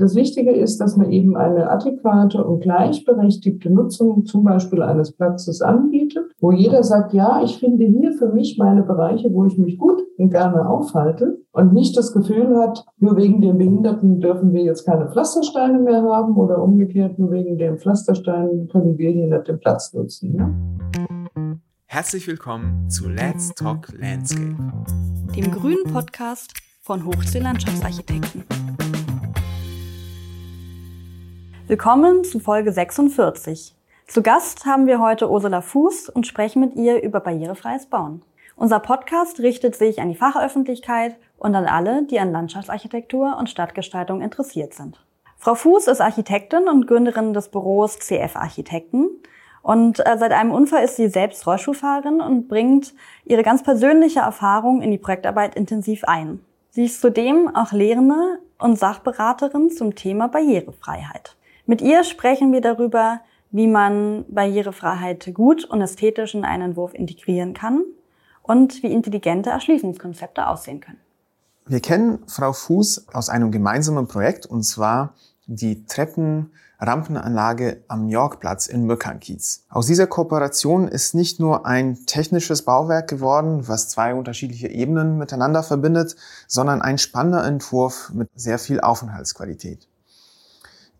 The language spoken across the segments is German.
Das Wichtige ist, dass man eben eine adäquate und gleichberechtigte Nutzung zum Beispiel eines Platzes anbietet, wo jeder sagt, ja, ich finde hier für mich meine Bereiche, wo ich mich gut und gerne aufhalte und nicht das Gefühl hat, nur wegen den Behinderten dürfen wir jetzt keine Pflastersteine mehr haben oder umgekehrt, nur wegen den Pflastersteinen können wir hier nicht den Platz nutzen. Ja? Herzlich willkommen zu Let's Talk Landscape, dem grünen Podcast von Hochsee Landschaftsarchitekten. Willkommen zu Folge 46. Zu Gast haben wir heute Ursula Fuß und sprechen mit ihr über barrierefreies Bauen. Unser Podcast richtet sich an die Fachöffentlichkeit und an alle, die an Landschaftsarchitektur und Stadtgestaltung interessiert sind. Frau Fuß ist Architektin und Gründerin des Büros CF Architekten. Und äh, seit einem Unfall ist sie selbst Rollstuhlfahrerin und bringt ihre ganz persönliche Erfahrung in die Projektarbeit intensiv ein. Sie ist zudem auch Lehrende und Sachberaterin zum Thema Barrierefreiheit. Mit ihr sprechen wir darüber, wie man Barrierefreiheit gut und ästhetisch in einen Entwurf integrieren kann und wie intelligente Erschließungskonzepte aussehen können. Wir kennen Frau Fuß aus einem gemeinsamen Projekt und zwar die Treppenrampenanlage am Yorkplatz in Möckernkiez. Aus dieser Kooperation ist nicht nur ein technisches Bauwerk geworden, was zwei unterschiedliche Ebenen miteinander verbindet, sondern ein spannender Entwurf mit sehr viel Aufenthaltsqualität.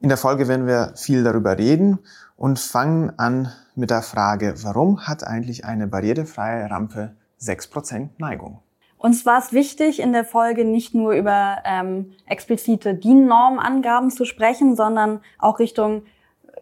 In der Folge werden wir viel darüber reden und fangen an mit der Frage, warum hat eigentlich eine barrierefreie Rampe 6% Neigung? Uns war es wichtig, in der Folge nicht nur über ähm, explizite DIN-Normangaben zu sprechen, sondern auch Richtung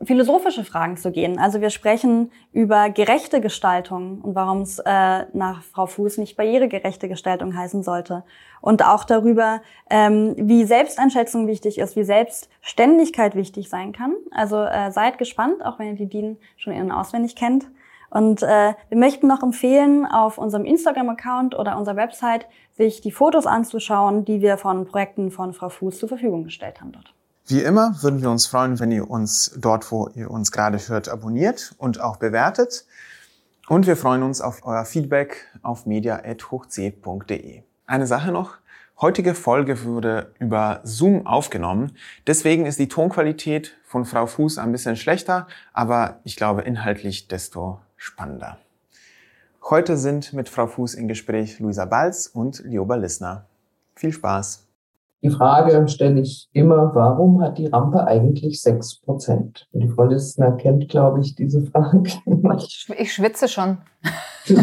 philosophische Fragen zu gehen. Also wir sprechen über gerechte Gestaltung und warum es äh, nach Frau Fuß nicht barrieregerechte Gestaltung heißen sollte. Und auch darüber, ähm, wie Selbsteinschätzung wichtig ist, wie Selbstständigkeit wichtig sein kann. Also äh, seid gespannt, auch wenn ihr die DIN schon innen auswendig kennt. Und äh, wir möchten noch empfehlen, auf unserem Instagram-Account oder unserer Website sich die Fotos anzuschauen, die wir von Projekten von Frau Fuß zur Verfügung gestellt haben dort. Wie immer würden wir uns freuen, wenn ihr uns dort, wo ihr uns gerade hört, abonniert und auch bewertet. Und wir freuen uns auf euer Feedback auf media.hochc.de. Eine Sache noch. Heutige Folge wurde über Zoom aufgenommen. Deswegen ist die Tonqualität von Frau Fuß ein bisschen schlechter, aber ich glaube inhaltlich desto spannender. Heute sind mit Frau Fuß im Gespräch Luisa Balz und Lioba Lissner. Viel Spaß! Die Frage stelle ich immer, warum hat die Rampe eigentlich 6 Prozent? Die Frau Listner kennt, glaube ich, diese Frage. Ich, ich schwitze schon.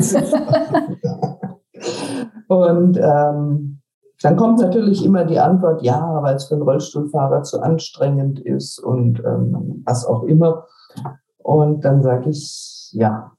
Und ähm, dann kommt natürlich immer die Antwort, ja, weil es für einen Rollstuhlfahrer zu anstrengend ist und ähm, was auch immer. Und dann sage ich, ja,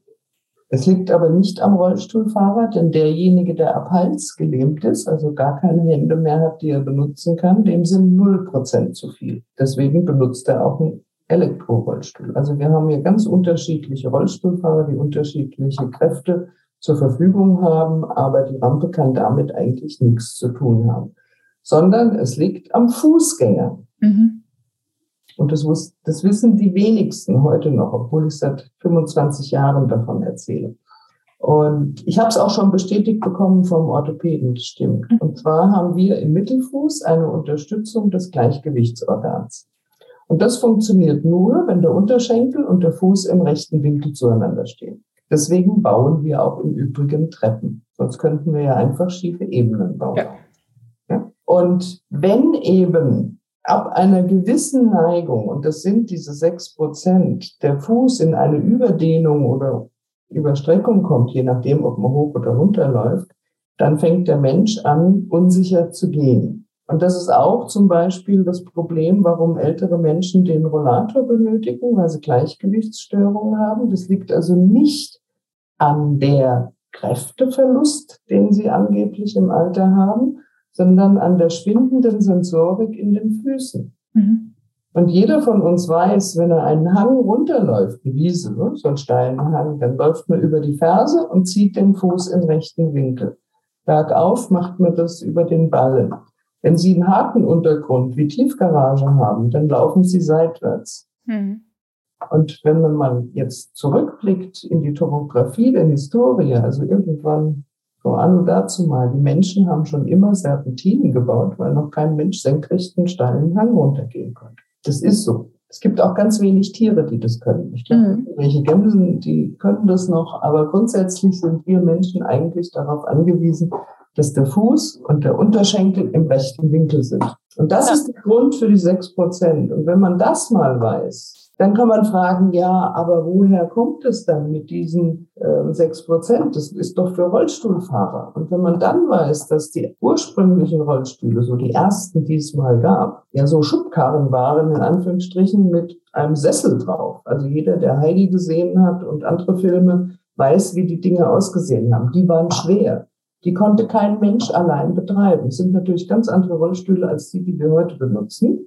es liegt aber nicht am Rollstuhlfahrer, denn derjenige, der ab Hals gelähmt ist, also gar keine Hände mehr hat, die er benutzen kann, dem sind null Prozent zu viel. Deswegen benutzt er auch einen Elektrorollstuhl. Also wir haben hier ganz unterschiedliche Rollstuhlfahrer, die unterschiedliche Kräfte zur Verfügung haben, aber die Rampe kann damit eigentlich nichts zu tun haben, sondern es liegt am Fußgänger. Mhm. Und das, wus das wissen die wenigsten heute noch, obwohl ich seit 25 Jahren davon erzähle. Und ich habe es auch schon bestätigt bekommen vom Orthopäden, das stimmt. Mhm. Und zwar haben wir im Mittelfuß eine Unterstützung des Gleichgewichtsorgans. Und das funktioniert nur, wenn der Unterschenkel und der Fuß im rechten Winkel zueinander stehen. Deswegen bauen wir auch im Übrigen Treppen. Sonst könnten wir ja einfach schiefe Ebenen bauen. Ja. Ja? Und wenn eben ab einer gewissen Neigung, und das sind diese sechs Prozent, der Fuß in eine Überdehnung oder Überstreckung kommt, je nachdem, ob man hoch oder runter läuft, dann fängt der Mensch an, unsicher zu gehen. Und das ist auch zum Beispiel das Problem, warum ältere Menschen den Rollator benötigen, weil sie Gleichgewichtsstörungen haben. Das liegt also nicht an der Kräfteverlust, den sie angeblich im Alter haben, sondern an der schwindenden Sensorik in den Füßen. Mhm. Und jeder von uns weiß, wenn er einen Hang runterläuft, eine Wiese, ne, so einen steilen Hang, dann läuft man über die Ferse und zieht den Fuß in rechten Winkel. Bergauf macht man das über den Ballen. Wenn Sie einen harten Untergrund wie Tiefgarage haben, dann laufen Sie seitwärts. Mhm. Und wenn man jetzt zurückblickt in die Topographie der Historie, also irgendwann So an und dazu mal. Die Menschen haben schon immer Serpentinen gebaut, weil noch kein Mensch senkrechten steilen Hang runtergehen konnte. Das ist so. Es gibt auch ganz wenig Tiere, die das können. Ich glaube, mhm. welche Gämsen, die können das noch, aber grundsätzlich sind wir Menschen eigentlich darauf angewiesen, dass der Fuß und der Unterschenkel im rechten Winkel sind. Und das ja. ist der Grund für die sechs Prozent. Und wenn man das mal weiß, dann kann man fragen, ja, aber woher kommt es dann mit diesen äh, sechs äh, Prozent? Das ist doch für Rollstuhlfahrer. Und wenn man dann weiß, dass die ursprünglichen Rollstühle, so die ersten, die es mal gab, ja so Schubkarren waren, in Anführungsstrichen, mit einem Sessel drauf. Also jeder, der Heidi gesehen hat und andere Filme, weiß, wie die Dinge ausgesehen haben. Die waren schwer. Die konnte kein Mensch allein betreiben. Das sind natürlich ganz andere Rollstühle als die, die wir heute benutzen.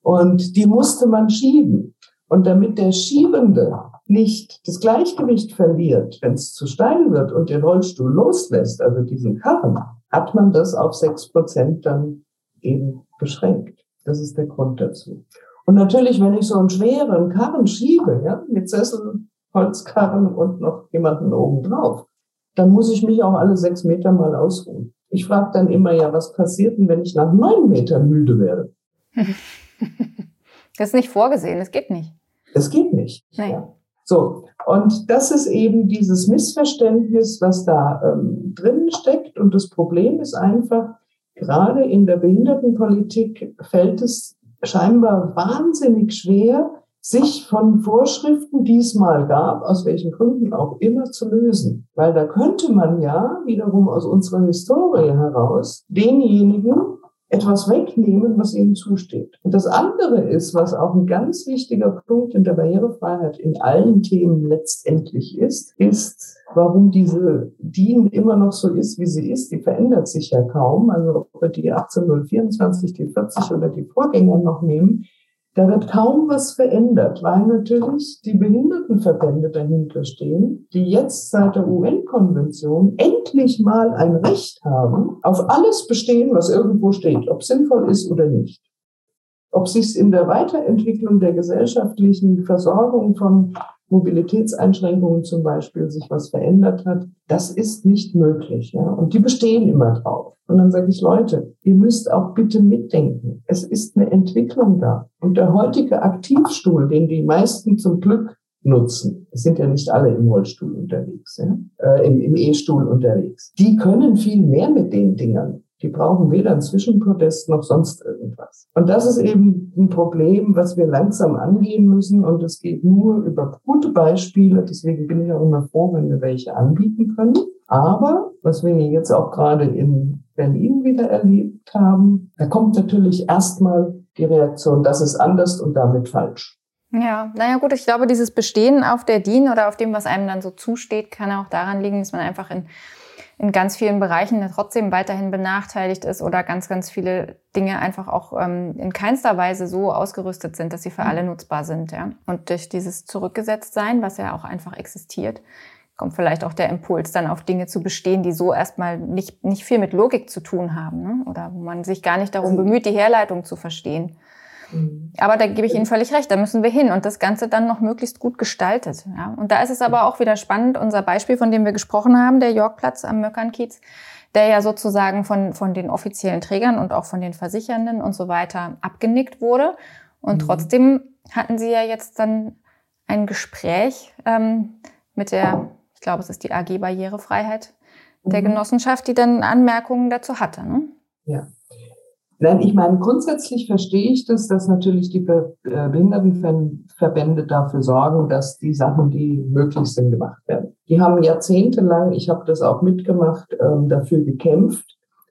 Und die musste man schieben. Und damit der Schiebende nicht das Gleichgewicht verliert, wenn es zu steil wird und den Rollstuhl loslässt, also diesen Karren, hat man das auf sechs Prozent dann eben beschränkt. Das ist der Grund dazu. Und natürlich, wenn ich so einen schweren Karren schiebe, ja, mit Sessel, Holzkarren und noch jemanden oben drauf, dann muss ich mich auch alle sechs Meter mal ausruhen. Ich frage dann immer, ja, was passiert denn, wenn ich nach neun Metern müde werde? Das ist nicht vorgesehen, das geht nicht. Es geht nicht. Nein. So, und das ist eben dieses Missverständnis, was da ähm, drin steckt. Und das Problem ist einfach, gerade in der Behindertenpolitik fällt es scheinbar wahnsinnig schwer, sich von Vorschriften, die es mal gab, aus welchen Gründen auch immer, zu lösen. Weil da könnte man ja wiederum aus unserer Historie heraus denjenigen, etwas wegnehmen, was ihnen zusteht. Und das andere ist, was auch ein ganz wichtiger Punkt in der Barrierefreiheit in allen Themen letztendlich ist, ist, warum diese DIN immer noch so ist, wie sie ist. Die verändert sich ja kaum. Also ob wir die 18024, die 40 oder die Vorgänger noch nehmen, da wird kaum was verändert, weil natürlich die Behindertenverbände dahinter stehen, die jetzt seit der UN-Konvention endlich mal ein Recht haben, auf alles bestehen, was irgendwo steht, ob sinnvoll ist oder nicht. Ob sich in der Weiterentwicklung der gesellschaftlichen Versorgung von Mobilitätseinschränkungen zum Beispiel sich was verändert hat, das ist nicht möglich. Ja? Und die bestehen immer drauf. Und dann sage ich, Leute, ihr müsst auch bitte mitdenken. Es ist eine Entwicklung da. Und der heutige Aktivstuhl, den die meisten zum Glück nutzen, es sind ja nicht alle im Rollstuhl unterwegs, ja? äh, im, im E-Stuhl unterwegs, die können viel mehr mit den Dingern. Die brauchen weder ein Zwischenprotest noch sonst irgendwas. Und das ist eben ein Problem, was wir langsam angehen müssen. Und es geht nur über gute Beispiele. Deswegen bin ich auch immer froh, wenn wir welche anbieten können. Aber was wir jetzt auch gerade in Berlin wieder erlebt haben, da kommt natürlich erstmal die Reaktion, das ist anders und damit falsch. Ja, naja gut, ich glaube, dieses Bestehen auf der DIN oder auf dem, was einem dann so zusteht, kann auch daran liegen, dass man einfach in in ganz vielen Bereichen trotzdem weiterhin benachteiligt ist oder ganz, ganz viele Dinge einfach auch ähm, in keinster Weise so ausgerüstet sind, dass sie für alle nutzbar sind. Ja? Und durch dieses Zurückgesetztsein, was ja auch einfach existiert, kommt vielleicht auch der Impuls, dann auf Dinge zu bestehen, die so erstmal nicht, nicht viel mit Logik zu tun haben ne? oder wo man sich gar nicht darum bemüht, die Herleitung zu verstehen. Mhm. Aber da gebe ich Ihnen völlig recht, da müssen wir hin und das Ganze dann noch möglichst gut gestaltet. Ja. Und da ist es aber auch wieder spannend, unser Beispiel, von dem wir gesprochen haben, der Yorkplatz am Möckernkiez, der ja sozusagen von, von den offiziellen Trägern und auch von den Versichernden und so weiter abgenickt wurde. Und mhm. trotzdem hatten Sie ja jetzt dann ein Gespräch ähm, mit der, ich glaube, es ist die AG Barrierefreiheit der mhm. Genossenschaft, die dann Anmerkungen dazu hatte. Ne? Ja. Nein, ich meine, grundsätzlich verstehe ich das, dass natürlich die äh, Behindertenverbände dafür sorgen, dass die Sachen, die möglich sind, gemacht werden. Die haben jahrzehntelang, ich habe das auch mitgemacht, ähm, dafür gekämpft.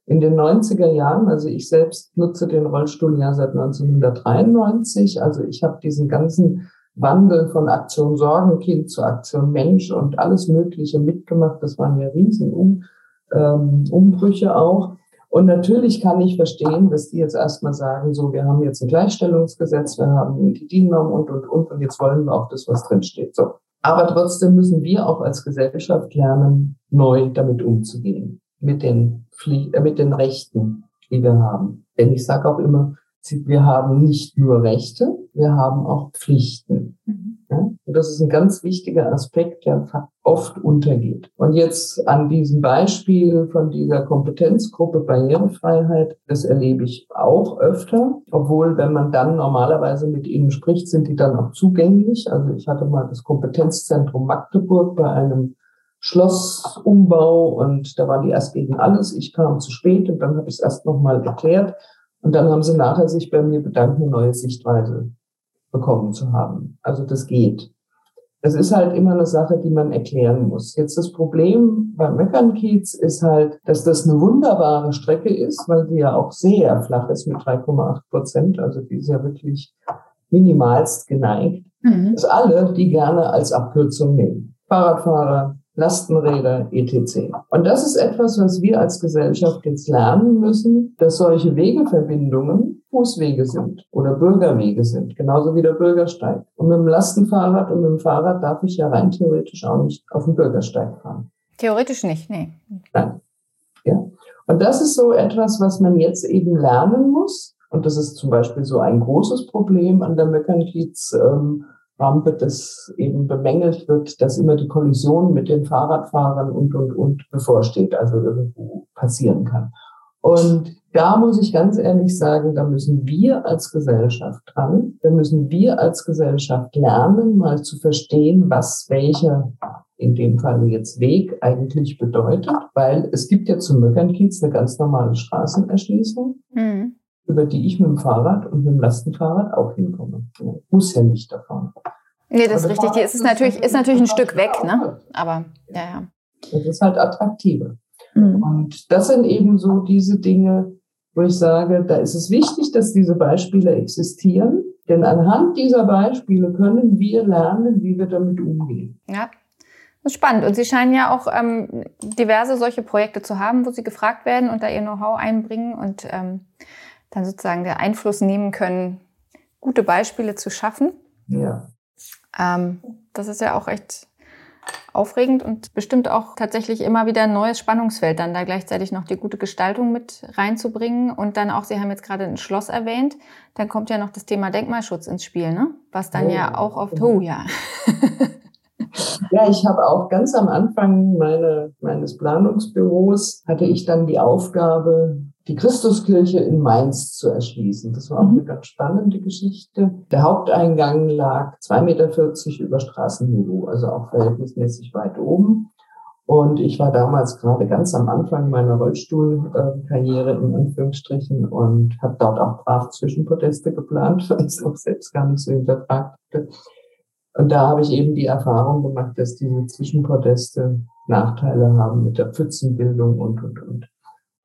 In den 90er Jahren, also ich selbst nutze den Rollstuhl ja seit 1993, also ich habe diesen ganzen Wandel von Aktion Sorgenkind zu Aktion Mensch und alles Mögliche mitgemacht. Das waren ja riesen ähm, Umbrüche auch. Und natürlich kann ich verstehen, dass die jetzt erstmal sagen, so, wir haben jetzt ein Gleichstellungsgesetz, wir haben die DIN-Norm und, und, und, und jetzt wollen wir auch das, was drinsteht. So. Aber trotzdem müssen wir auch als Gesellschaft lernen, neu damit umzugehen, mit den, Pfli äh, mit den Rechten, die wir haben. Denn ich sage auch immer, wir haben nicht nur Rechte, wir haben auch Pflichten. Mhm. Ja? Und das ist ein ganz wichtiger Aspekt, der oft untergeht. Und jetzt an diesem Beispiel von dieser Kompetenzgruppe Barrierefreiheit, das erlebe ich auch öfter, obwohl wenn man dann normalerweise mit ihnen spricht, sind die dann auch zugänglich. Also ich hatte mal das Kompetenzzentrum Magdeburg bei einem Schlossumbau und da waren die erst gegen alles. Ich kam zu spät und dann habe ich es erst nochmal erklärt. Und dann haben sie nachher sich bei mir bedankt, eine neue Sichtweise bekommen zu haben. Also das geht. Das ist halt immer eine Sache, die man erklären muss. Jetzt das Problem beim Meckernkiez ist halt, dass das eine wunderbare Strecke ist, weil sie ja auch sehr flach ist mit 3,8 Prozent. Also die ist ja wirklich minimalst geneigt. Mhm. Dass alle die gerne als Abkürzung nehmen. Fahrradfahrer, Lastenräder, etc. Und das ist etwas, was wir als Gesellschaft jetzt lernen müssen, dass solche Wegeverbindungen Fußwege sind oder Bürgerwege sind, genauso wie der Bürgersteig. Und mit dem Lastenfahrrad und mit dem Fahrrad darf ich ja rein theoretisch auch nicht auf dem Bürgersteig fahren. Theoretisch nicht, nee. Nein. Ja. Und das ist so etwas, was man jetzt eben lernen muss. Und das ist zum Beispiel so ein großes Problem an der Möckernkiez. Ähm, Rampe, dass eben bemängelt wird, dass immer die Kollision mit den Fahrradfahrern und, und, und bevorsteht, also irgendwo passieren kann. Und da muss ich ganz ehrlich sagen, da müssen wir als Gesellschaft dran. Da müssen wir als Gesellschaft lernen, mal zu verstehen, was welcher, in dem Fall jetzt Weg eigentlich bedeutet, weil es gibt ja zum Möckernkiez eine ganz normale Straßenerschließung. Mhm über die ich mit dem Fahrrad und mit dem Lastenfahrrad auch hinkomme. Muss ja nicht davon. Nee, das ist richtig. Die ist es natürlich, ist natürlich ein Stück weg, ne? Aber, ja, ja. Das ist halt attraktiver. Mhm. Und das sind eben so diese Dinge, wo ich sage, da ist es wichtig, dass diese Beispiele existieren, denn anhand dieser Beispiele können wir lernen, wie wir damit umgehen. Ja, das ist spannend. Und Sie scheinen ja auch ähm, diverse solche Projekte zu haben, wo Sie gefragt werden und da Ihr Know-how einbringen und ähm, dann sozusagen der Einfluss nehmen können, gute Beispiele zu schaffen. Ja. Ähm, das ist ja auch echt aufregend und bestimmt auch tatsächlich immer wieder ein neues Spannungsfeld, dann da gleichzeitig noch die gute Gestaltung mit reinzubringen und dann auch, Sie haben jetzt gerade ein Schloss erwähnt, dann kommt ja noch das Thema Denkmalschutz ins Spiel, ne? Was dann oh, ja auch oft, oh ja. Ja, ich habe auch ganz am Anfang meine, meines Planungsbüros hatte ich dann die Aufgabe, die Christuskirche in Mainz zu erschließen. Das war auch mhm. eine ganz spannende Geschichte. Der Haupteingang lag 2,40 Meter über Straßenniveau, also auch verhältnismäßig weit oben. Und ich war damals gerade ganz am Anfang meiner Rollstuhlkarriere in Anführungsstrichen und habe dort auch brav Zwischenpodeste geplant, weil ich es auch selbst gar nicht so hinterfragt hatte. Und da habe ich eben die Erfahrung gemacht, dass diese Zwischenpodeste Nachteile haben mit der Pfützenbildung und, und, und.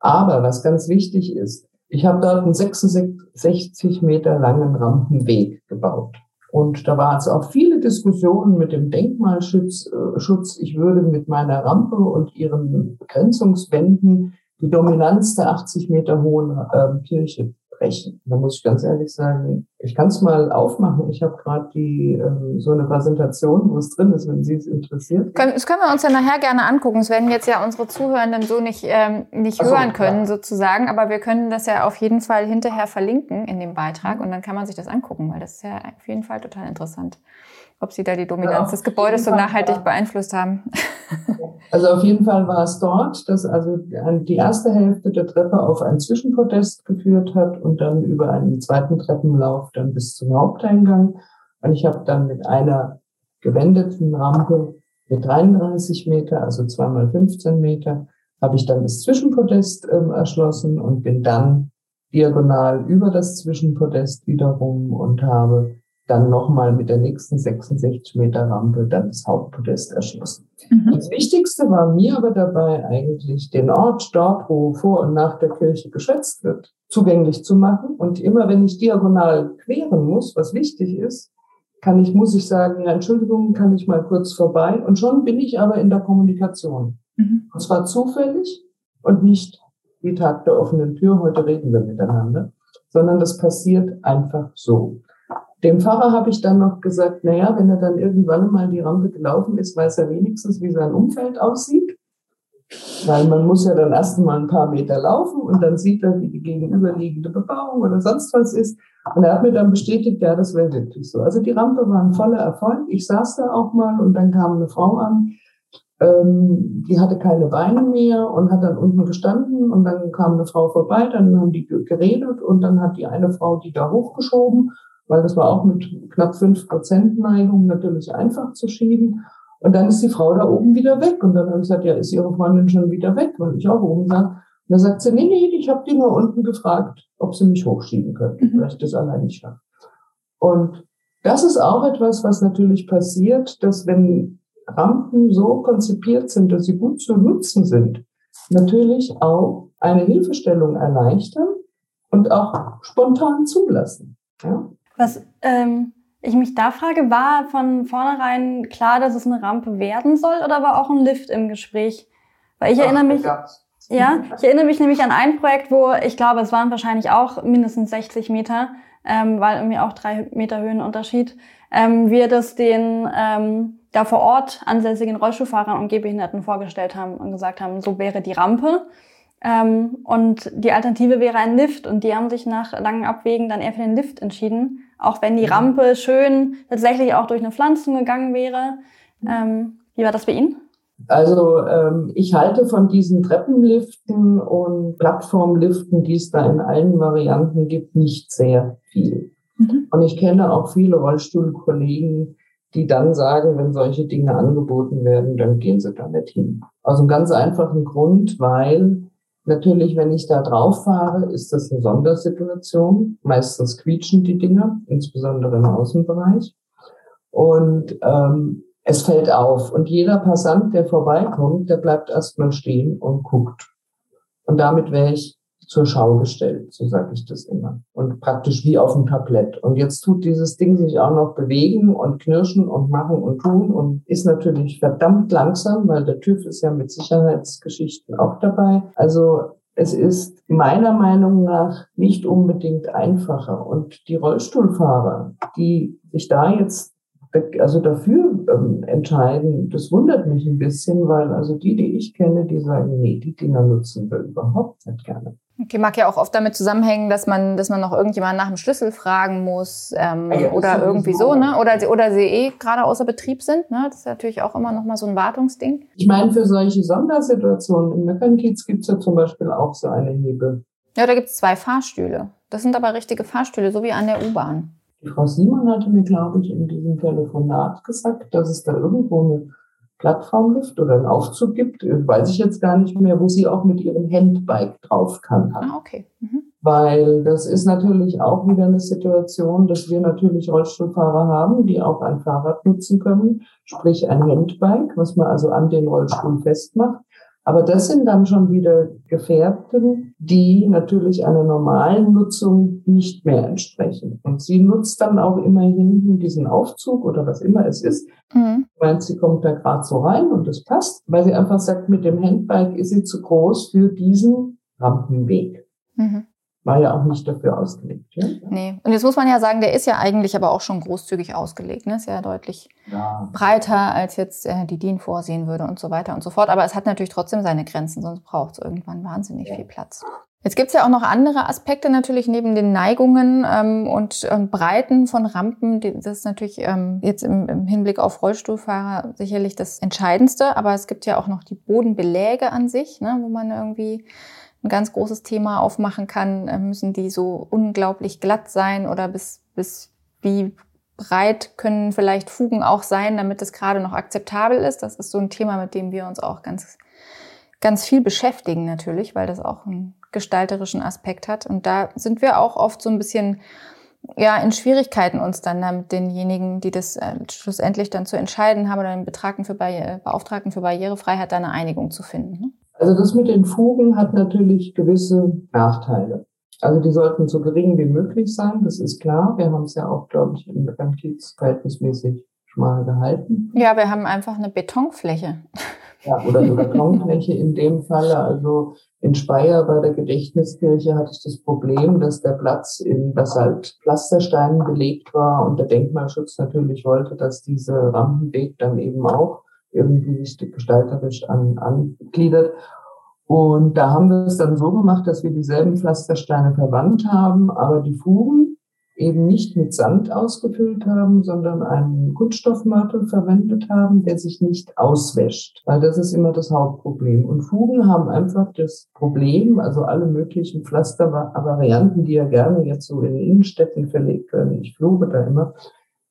Aber was ganz wichtig ist, ich habe dort einen 66 Meter langen Rampenweg gebaut. Und da waren es auch viele Diskussionen mit dem Denkmalschutz. Äh, Schutz. Ich würde mit meiner Rampe und ihren Begrenzungswänden die Dominanz der 80 Meter hohen äh, Kirche brechen. Da muss ich ganz ehrlich sagen, ich kann es mal aufmachen. Ich habe gerade die ähm, so eine Präsentation, wo es drin ist, wenn Sie es interessiert. das können wir uns ja nachher gerne angucken. Das werden jetzt ja unsere Zuhörenden so nicht, ähm, nicht so, hören können, klar. sozusagen. Aber wir können das ja auf jeden Fall hinterher verlinken in dem Beitrag und dann kann man sich das angucken, weil das ist ja auf jeden Fall total interessant ob sie da die Dominanz ja, des Gebäudes so nachhaltig beeinflusst haben. Also auf jeden Fall war es dort, dass also die erste Hälfte der Treppe auf ein Zwischenpodest geführt hat und dann über einen zweiten Treppenlauf dann bis zum Haupteingang. Und ich habe dann mit einer gewendeten Rampe mit 33 Meter, also zweimal 15 Meter, habe ich dann das Zwischenpodest ähm, erschlossen und bin dann diagonal über das Zwischenpodest wiederum und habe dann nochmal mit der nächsten 66 Meter Rampe dann das Hauptpodest erschlossen. Mhm. Das Wichtigste war mir aber dabei eigentlich, den Ort dort, wo vor und nach der Kirche geschätzt wird, zugänglich zu machen. Und immer wenn ich diagonal queren muss, was wichtig ist, kann ich, muss ich sagen, Entschuldigung, kann ich mal kurz vorbei. Und schon bin ich aber in der Kommunikation. Mhm. Und zwar zufällig und nicht wie Tag der offenen Tür, heute reden wir miteinander, sondern das passiert einfach so. Dem Pfarrer habe ich dann noch gesagt, naja, wenn er dann irgendwann mal die Rampe gelaufen ist, weiß er wenigstens, wie sein Umfeld aussieht. Weil man muss ja dann erst mal ein paar Meter laufen und dann sieht er, wie die gegenüberliegende Bebauung oder sonst was ist. Und er hat mir dann bestätigt, ja, das wäre wirklich so. Also die Rampe war ein voller Erfolg. Ich saß da auch mal und dann kam eine Frau an, ähm, die hatte keine Beine mehr und hat dann unten gestanden und dann kam eine Frau vorbei, dann haben die geredet und dann hat die eine Frau die da hochgeschoben, weil das war auch mit knapp fünf Prozent Neigung natürlich einfach zu schieben. Und dann ist die Frau da oben wieder weg. Und dann habe ich gesagt, ja, ist Ihre Freundin schon wieder weg? Weil ich auch oben war. Und dann sagt sie, nee, nee, ich habe die nur unten gefragt, ob sie mich hochschieben können, mhm. weil ich das allein nicht schaffe. Und das ist auch etwas, was natürlich passiert, dass wenn Rampen so konzipiert sind, dass sie gut zu nutzen sind, natürlich auch eine Hilfestellung erleichtern und auch spontan zulassen. Ja? Was ähm, ich mich da frage, war von vornherein klar, dass es eine Rampe werden soll oder war auch ein Lift im Gespräch? Weil ich Ach, erinnere mich, ja, ich erinnere mich nämlich an ein Projekt, wo ich glaube, es waren wahrscheinlich auch mindestens 60 Meter, ähm, weil irgendwie auch drei Meter Höhenunterschied, ähm, wir das den ähm, da vor Ort ansässigen Rollstuhlfahrern und Gehbehinderten vorgestellt haben und gesagt haben, so wäre die Rampe. Ähm, und die Alternative wäre ein Lift. Und die haben sich nach langen Abwägen dann eher für den Lift entschieden. Auch wenn die Rampe schön tatsächlich auch durch eine Pflanzung gegangen wäre. Ähm, wie war das bei Ihnen? Also ähm, ich halte von diesen Treppenliften und Plattformliften, die es da in allen Varianten gibt, nicht sehr viel. Mhm. Und ich kenne auch viele Rollstuhlkollegen, die dann sagen, wenn solche Dinge angeboten werden, dann gehen sie da nicht hin. Aus einem ganz einfachen Grund, weil natürlich, wenn ich da drauf fahre, ist das eine Sondersituation. Meistens quietschen die Dinger, insbesondere im Außenbereich. Und ähm, es fällt auf. Und jeder Passant, der vorbeikommt, der bleibt erstmal stehen und guckt. Und damit wäre ich zur Schau gestellt, so sage ich das immer. Und praktisch wie auf dem Tablett. Und jetzt tut dieses Ding sich auch noch bewegen und knirschen und machen und tun und ist natürlich verdammt langsam, weil der TÜV ist ja mit Sicherheitsgeschichten auch dabei. Also es ist meiner Meinung nach nicht unbedingt einfacher. Und die Rollstuhlfahrer, die sich da jetzt also dafür ähm, entscheiden, das wundert mich ein bisschen, weil also die, die ich kenne, die sagen, nee, die Dinger nutzen wir überhaupt nicht gerne. Okay, mag ja auch oft damit zusammenhängen, dass man, dass man noch irgendjemand nach dem Schlüssel fragen muss ähm, ja, oder irgendwie so, ne? Oder, oder sie eh gerade außer Betrieb sind, ne? Das ist natürlich auch immer noch mal so ein Wartungsding. Ich meine, für solche Sondersituationen in Möckernkiez gibt es ja zum Beispiel auch so eine Hebel. Ja, da gibt es zwei Fahrstühle. Das sind aber richtige Fahrstühle, so wie an der U-Bahn. Die Frau Simon hatte mir, glaube ich, in diesem Telefonat gesagt, dass es da irgendwo eine Plattformlift oder einen Aufzug gibt, weiß ich jetzt gar nicht mehr, wo sie auch mit ihrem Handbike drauf kann. Ah, okay. Mhm. Weil das ist natürlich auch wieder eine Situation, dass wir natürlich Rollstuhlfahrer haben, die auch ein Fahrrad nutzen können, sprich ein Handbike, was man also an den Rollstuhl festmacht. Aber das sind dann schon wieder Gefährten, die natürlich einer normalen Nutzung nicht mehr entsprechen. Und sie nutzt dann auch immer hinten diesen Aufzug oder was immer es ist. Mhm. Meint, sie kommt da gerade so rein und das passt, weil sie einfach sagt, mit dem Handbike ist sie zu groß für diesen Rampenweg. Mhm war ja auch nicht dafür ausgelegt. Ja? Nee. Und jetzt muss man ja sagen, der ist ja eigentlich aber auch schon großzügig ausgelegt. Ne? Ist ja deutlich ja. breiter, als jetzt äh, die DIN vorsehen würde und so weiter und so fort. Aber es hat natürlich trotzdem seine Grenzen, sonst braucht es irgendwann wahnsinnig ja. viel Platz. Jetzt gibt es ja auch noch andere Aspekte natürlich neben den Neigungen ähm, und, und Breiten von Rampen. Das ist natürlich ähm, jetzt im, im Hinblick auf Rollstuhlfahrer sicherlich das Entscheidendste. Aber es gibt ja auch noch die Bodenbeläge an sich, ne, wo man irgendwie ein ganz großes Thema aufmachen kann. Äh, müssen die so unglaublich glatt sein oder bis, bis wie breit können vielleicht Fugen auch sein, damit es gerade noch akzeptabel ist. Das ist so ein Thema, mit dem wir uns auch ganz, ganz viel beschäftigen natürlich, weil das auch einen gestalterischen Aspekt hat. Und da sind wir auch oft so ein bisschen ja, in Schwierigkeiten uns dann mit denjenigen, die das äh, schlussendlich dann zu entscheiden haben oder den Betragten für Barriere, Beauftragten für Barrierefreiheit, da eine Einigung zu finden. Also das mit den Fugen hat natürlich gewisse Nachteile. Also die sollten so gering wie möglich sein, das ist klar. Wir haben es ja auch, glaube ich, im Kiez verhältnismäßig schmal gehalten. Ja, wir haben einfach eine Betonfläche. Ja, oder eine Betonfläche in dem Falle. Also in Speyer bei der Gedächtniskirche hatte ich das Problem, dass der Platz in Basalt-Pflastersteinen belegt war und der Denkmalschutz natürlich wollte, dass diese Rampenweg dann eben auch irgendwie sich gestalterisch an, angliedert. Und da haben wir es dann so gemacht, dass wir dieselben Pflastersteine verwandt haben, aber die Fugen eben nicht mit Sand ausgefüllt haben, sondern einen Kunststoffmörtel verwendet haben, der sich nicht auswäscht, weil das ist immer das Hauptproblem. Und Fugen haben einfach das Problem, also alle möglichen Pflastervarianten, die ja gerne jetzt so in Innenstädten verlegt werden. Ich floge da immer,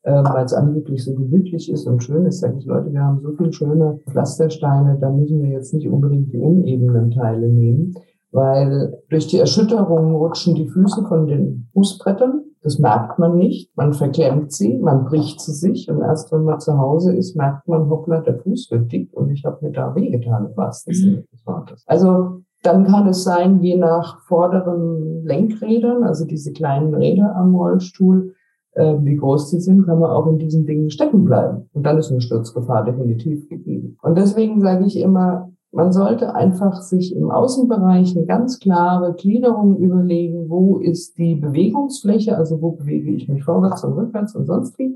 äh, weil es angeblich so gemütlich ist und schön ist, sage ich, Leute, wir haben so viele schöne Pflastersteine, da müssen wir jetzt nicht unbedingt die unebenen Teile nehmen, weil durch die Erschütterung rutschen die Füße von den Fußbrettern das merkt man nicht. Man verklemmt sie, man bricht sie sich und erst wenn man zu Hause ist, merkt man, hoppla, der Fuß wird dick und ich habe mir da wehgetan, was das mhm. Wortes. Also dann kann es sein, je nach vorderen Lenkrädern, also diese kleinen Räder am Rollstuhl, äh, wie groß die sind, kann man auch in diesen Dingen stecken bleiben. Und dann ist eine Sturzgefahr definitiv gegeben. Und deswegen sage ich immer, man sollte einfach sich im Außenbereich eine ganz klare Gliederung überlegen, wo ist die Bewegungsfläche, also wo bewege ich mich vorwärts und rückwärts und sonst wie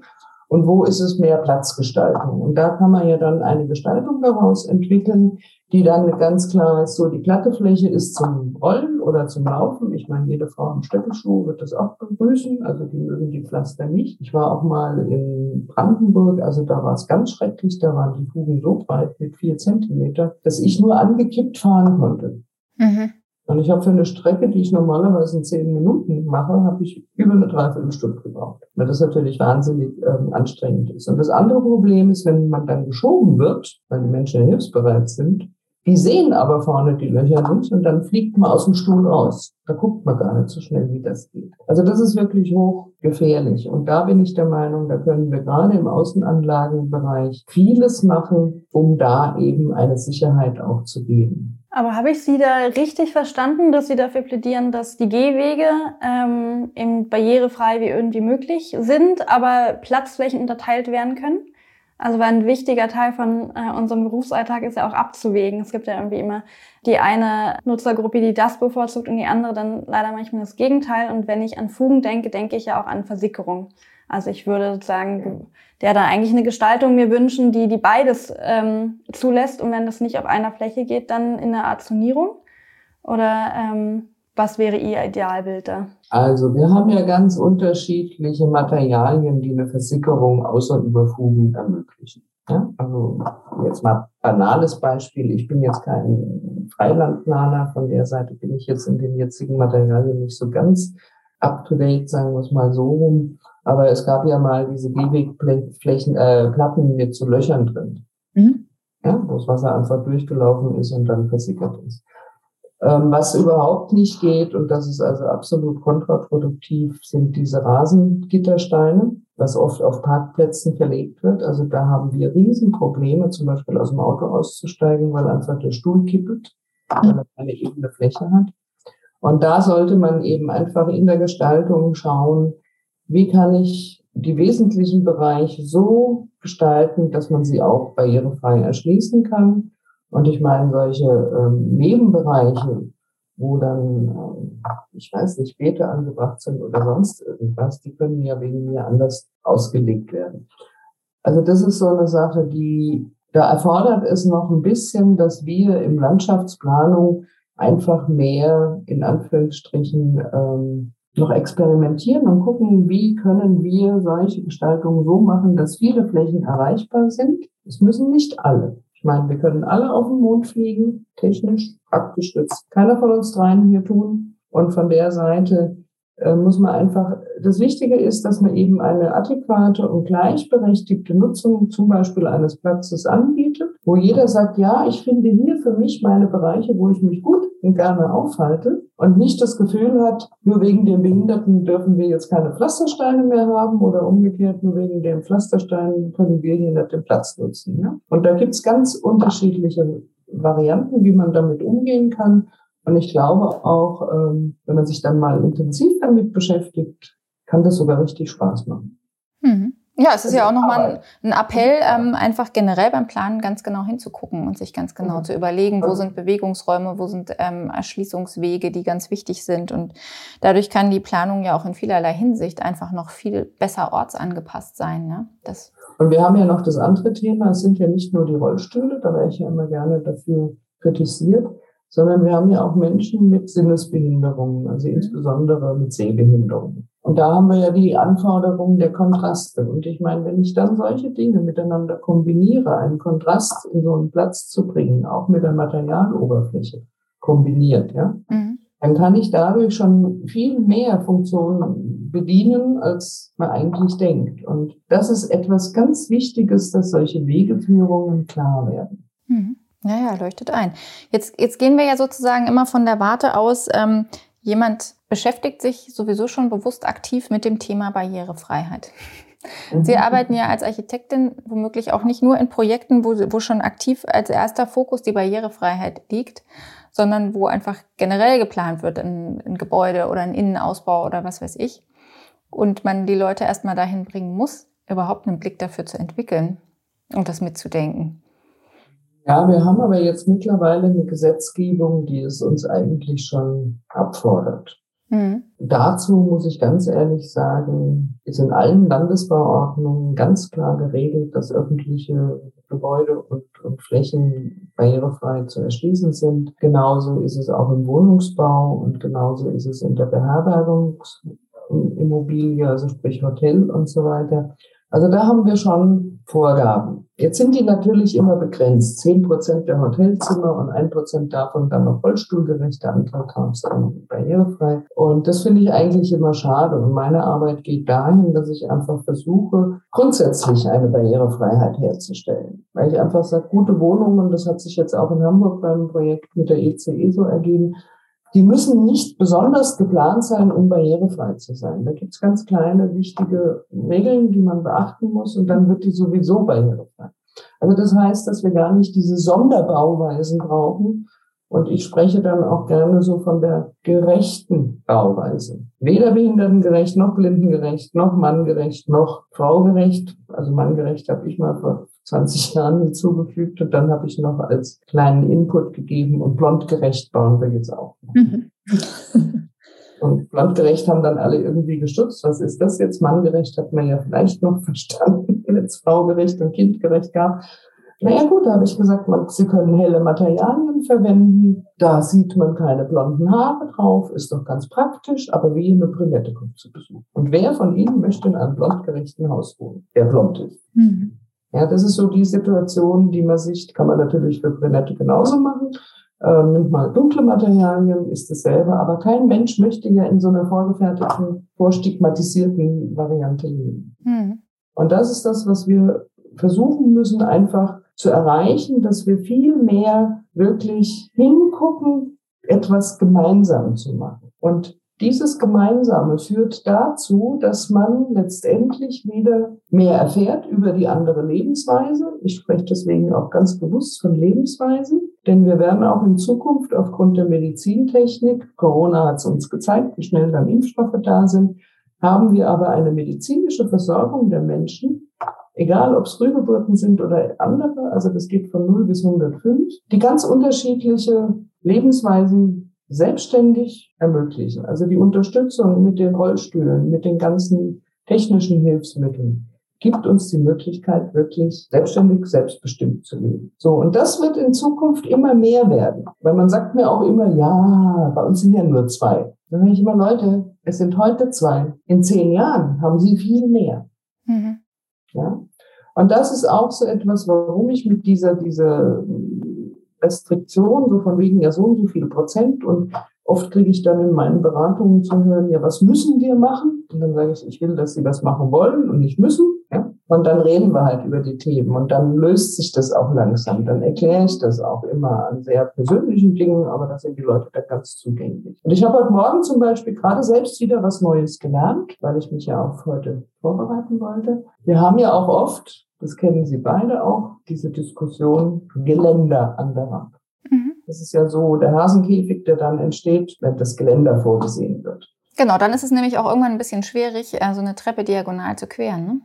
und wo ist es mehr Platzgestaltung. Und da kann man ja dann eine Gestaltung daraus entwickeln, die dann ganz klar ist, so die glatte Fläche ist zum Rollen oder zum Laufen. Ich meine, jede Frau im Stöckelschuh wird das auch begrüßen, also die mögen die Pflaster nicht. Ich war auch mal in Brandenburg, also da war es ganz schrecklich, da waren die Fugen so breit mit vier Zentimeter, dass ich nur angekippt fahren konnte. Mhm. Und ich habe für eine Strecke, die ich normalerweise in zehn Minuten mache, habe ich über eine Dreiviertelstunde gebraucht. Weil das natürlich wahnsinnig ähm, anstrengend ist. Und das andere Problem ist, wenn man dann geschoben wird, weil die Menschen hilfsbereit sind, die sehen aber vorne die Löcher nicht und dann fliegt man aus dem Stuhl raus. Da guckt man gar nicht so schnell, wie das geht. Also das ist wirklich hochgefährlich. Und da bin ich der Meinung, da können wir gerade im Außenanlagenbereich vieles machen, um da eben eine Sicherheit auch zu geben. Aber habe ich Sie da richtig verstanden, dass Sie dafür plädieren, dass die Gehwege ähm, eben barrierefrei wie irgendwie möglich sind, aber Platzflächen unterteilt werden können? Also weil ein wichtiger Teil von äh, unserem Berufsalltag ist ja auch abzuwägen. Es gibt ja irgendwie immer die eine Nutzergruppe, die das bevorzugt und die andere dann leider manchmal das Gegenteil. Und wenn ich an Fugen denke, denke ich ja auch an Versickerung. Also ich würde sozusagen der da eigentlich eine Gestaltung mir wünschen, die, die beides ähm, zulässt. Und wenn das nicht auf einer Fläche geht, dann in einer Art Zonierung? Oder ähm, was wäre Ihr Idealbild da? Also wir haben ja ganz unterschiedliche Materialien, die eine Versickerung außer Überfugen ermöglichen. Ja? Also jetzt mal banales Beispiel. Ich bin jetzt kein Freilandplaner. Von der Seite bin ich jetzt in den jetzigen Materialien nicht so ganz up to date, sagen wir es mal so rum. Aber es gab ja mal diese Gehwegflächen, äh, Platten mit so Löchern drin. Mhm. Ja, wo das Wasser einfach durchgelaufen ist und dann versickert ist. Ähm, was überhaupt nicht geht, und das ist also absolut kontraproduktiv, sind diese Rasengittersteine, was oft auf Parkplätzen verlegt wird. Also da haben wir Riesenprobleme, zum Beispiel aus dem Auto auszusteigen, weil einfach der Stuhl kippelt, weil er keine ebene Fläche hat. Und da sollte man eben einfach in der Gestaltung schauen, wie kann ich die wesentlichen Bereiche so gestalten, dass man sie auch barrierefrei erschließen kann. Und ich meine, solche ähm, Nebenbereiche, wo dann, ähm, ich weiß nicht, Beete angebracht sind oder sonst irgendwas, die können ja wegen mir anders ausgelegt werden. Also das ist so eine Sache, die, da erfordert es noch ein bisschen, dass wir im Landschaftsplanung einfach mehr, in Anführungsstrichen, ähm, noch experimentieren und gucken, wie können wir solche Gestaltungen so machen, dass viele Flächen erreichbar sind. Es müssen nicht alle. Ich meine, wir können alle auf den Mond fliegen, technisch, praktisch wird keiner von uns dreien hier tun. Und von der Seite äh, muss man einfach, das Wichtige ist, dass man eben eine adäquate und gleichberechtigte Nutzung zum Beispiel eines Platzes anbietet, wo jeder sagt, ja, ich finde hier für mich meine Bereiche, wo ich mich gut und gerne aufhalte und nicht das Gefühl hat, nur wegen den Behinderten dürfen wir jetzt keine Pflastersteine mehr haben oder umgekehrt, nur wegen den Pflastersteinen können wir hier nicht den Platz nutzen. Ja? Und da gibt's ganz unterschiedliche Varianten, wie man damit umgehen kann. Und ich glaube auch, ähm, wenn man sich dann mal intensiv damit beschäftigt, kann das sogar richtig Spaß machen. Mhm. Ja, es ist ja auch nochmal ein, ein Appell, ähm, einfach generell beim Planen ganz genau hinzugucken und sich ganz genau mhm. zu überlegen, wo sind Bewegungsräume, wo sind ähm, Erschließungswege, die ganz wichtig sind. Und dadurch kann die Planung ja auch in vielerlei Hinsicht einfach noch viel besser ortsangepasst sein. Ne? Das und wir haben ja noch das andere Thema, es sind ja nicht nur die Rollstühle, da wäre ich ja immer gerne dafür kritisiert, sondern wir haben ja auch Menschen mit Sinnesbehinderungen, also mhm. insbesondere mit Sehbehinderungen. Und da haben wir ja die Anforderungen der Kontraste. Und ich meine, wenn ich dann solche Dinge miteinander kombiniere, einen Kontrast in so einen Platz zu bringen, auch mit der Materialoberfläche kombiniert, ja, mhm. dann kann ich dadurch schon viel mehr Funktionen bedienen, als man eigentlich denkt. Und das ist etwas ganz Wichtiges, dass solche Wegeführungen klar werden. Mhm. Ja, ja, leuchtet ein. Jetzt, jetzt gehen wir ja sozusagen immer von der Warte aus, ähm, jemand beschäftigt sich sowieso schon bewusst aktiv mit dem Thema Barrierefreiheit. Mhm. Sie arbeiten ja als Architektin womöglich auch nicht nur in Projekten, wo, wo schon aktiv als erster Fokus die Barrierefreiheit liegt, sondern wo einfach generell geplant wird, ein, ein Gebäude oder ein Innenausbau oder was weiß ich. Und man die Leute erstmal dahin bringen muss, überhaupt einen Blick dafür zu entwickeln und das mitzudenken. Ja, wir haben aber jetzt mittlerweile eine Gesetzgebung, die es uns eigentlich schon abfordert. Mhm. Dazu muss ich ganz ehrlich sagen, ist in allen Landesbauordnungen ganz klar geregelt, dass öffentliche Gebäude und, und Flächen barrierefrei zu erschließen sind. Genauso ist es auch im Wohnungsbau und genauso ist es in der Beherbergungsimmobilie, also sprich Hotel und so weiter. Also da haben wir schon Vorgaben. Jetzt sind die natürlich immer begrenzt. Zehn Prozent der Hotelzimmer und ein Prozent davon dann noch rollstuhlgerecht, der andere Tanz dann barrierefrei. Und das finde ich eigentlich immer schade. Und meine Arbeit geht dahin, dass ich einfach versuche, grundsätzlich eine Barrierefreiheit herzustellen. Weil ich einfach sage, gute Wohnungen, das hat sich jetzt auch in Hamburg beim Projekt mit der ECE e so ergeben, die müssen nicht besonders geplant sein, um barrierefrei zu sein. Da gibt's ganz kleine, wichtige Regeln, die man beachten muss und dann wird die sowieso barrierefrei. Also das heißt, dass wir gar nicht diese Sonderbauweisen brauchen. Und ich spreche dann auch gerne so von der gerechten Bauweise. Weder behindertengerecht, noch blindengerecht, noch manngerecht, noch fraugerecht. Also manngerecht habe ich mal vor 20 Jahren hinzugefügt und dann habe ich noch als kleinen Input gegeben und blondgerecht bauen wir jetzt auch. Mhm. und blondgerecht haben dann alle irgendwie gestutzt. Was ist das jetzt? Manngerecht hat man ja vielleicht noch verstanden, wenn es fraugerecht und kindgerecht gab. Naja gut, da habe ich gesagt, man, Sie können helle Materialien verwenden. Da sieht man keine blonden Haare drauf, ist doch ganz praktisch, aber wie eine Brünette kommt zu Besuch. Und wer von Ihnen möchte in einem blondgerechten Haus wohnen, der blond ist? Mhm. Ja, das ist so die Situation, die man sich, kann man natürlich für Brünette genauso machen. Ähm, nimmt mal dunkle Materialien, ist dasselbe, aber kein Mensch möchte ja in so einer vorgefertigten, vorstigmatisierten Variante leben. Mhm. Und das ist das, was wir versuchen müssen, einfach zu erreichen, dass wir viel mehr wirklich hingucken, etwas gemeinsam zu machen. Und dieses Gemeinsame führt dazu, dass man letztendlich wieder mehr erfährt über die andere Lebensweise. Ich spreche deswegen auch ganz bewusst von Lebensweisen, denn wir werden auch in Zukunft aufgrund der Medizintechnik, Corona hat es uns gezeigt, wie schnell dann Impfstoffe da sind, haben wir aber eine medizinische Versorgung der Menschen, egal ob es Frühgeburten sind oder andere, also das geht von 0 bis 105, die ganz unterschiedliche Lebensweisen selbstständig ermöglichen. Also die Unterstützung mit den Rollstühlen, mit den ganzen technischen Hilfsmitteln gibt uns die Möglichkeit, wirklich selbstständig, selbstbestimmt zu leben. So, und das wird in Zukunft immer mehr werden. Weil man sagt mir auch immer, ja, bei uns sind ja nur zwei. Dann sage ich immer, Leute, es sind heute zwei. In zehn Jahren haben sie viel mehr. Mhm. Ja. Und das ist auch so etwas, warum ich mit dieser, dieser Restriktion, so von wegen ja so und so viel Prozent. Und oft kriege ich dann in meinen Beratungen zu hören, ja, was müssen wir machen? Und dann sage ich, ich will, dass sie das machen wollen und nicht müssen. Ja? Und dann reden wir halt über die Themen und dann löst sich das auch langsam. Dann erkläre ich das auch immer an sehr persönlichen Dingen, aber da sind die Leute da ganz zugänglich. Und ich habe heute Morgen zum Beispiel gerade selbst wieder was Neues gelernt, weil ich mich ja auf heute vorbereiten wollte. Wir haben ja auch oft das kennen Sie beide auch, diese Diskussion Geländer an der Rampe. Mhm. Das ist ja so der Hasenkäfig, der dann entsteht, wenn das Geländer vorgesehen wird. Genau, dann ist es nämlich auch irgendwann ein bisschen schwierig, äh, so eine Treppe diagonal zu queren. Ne?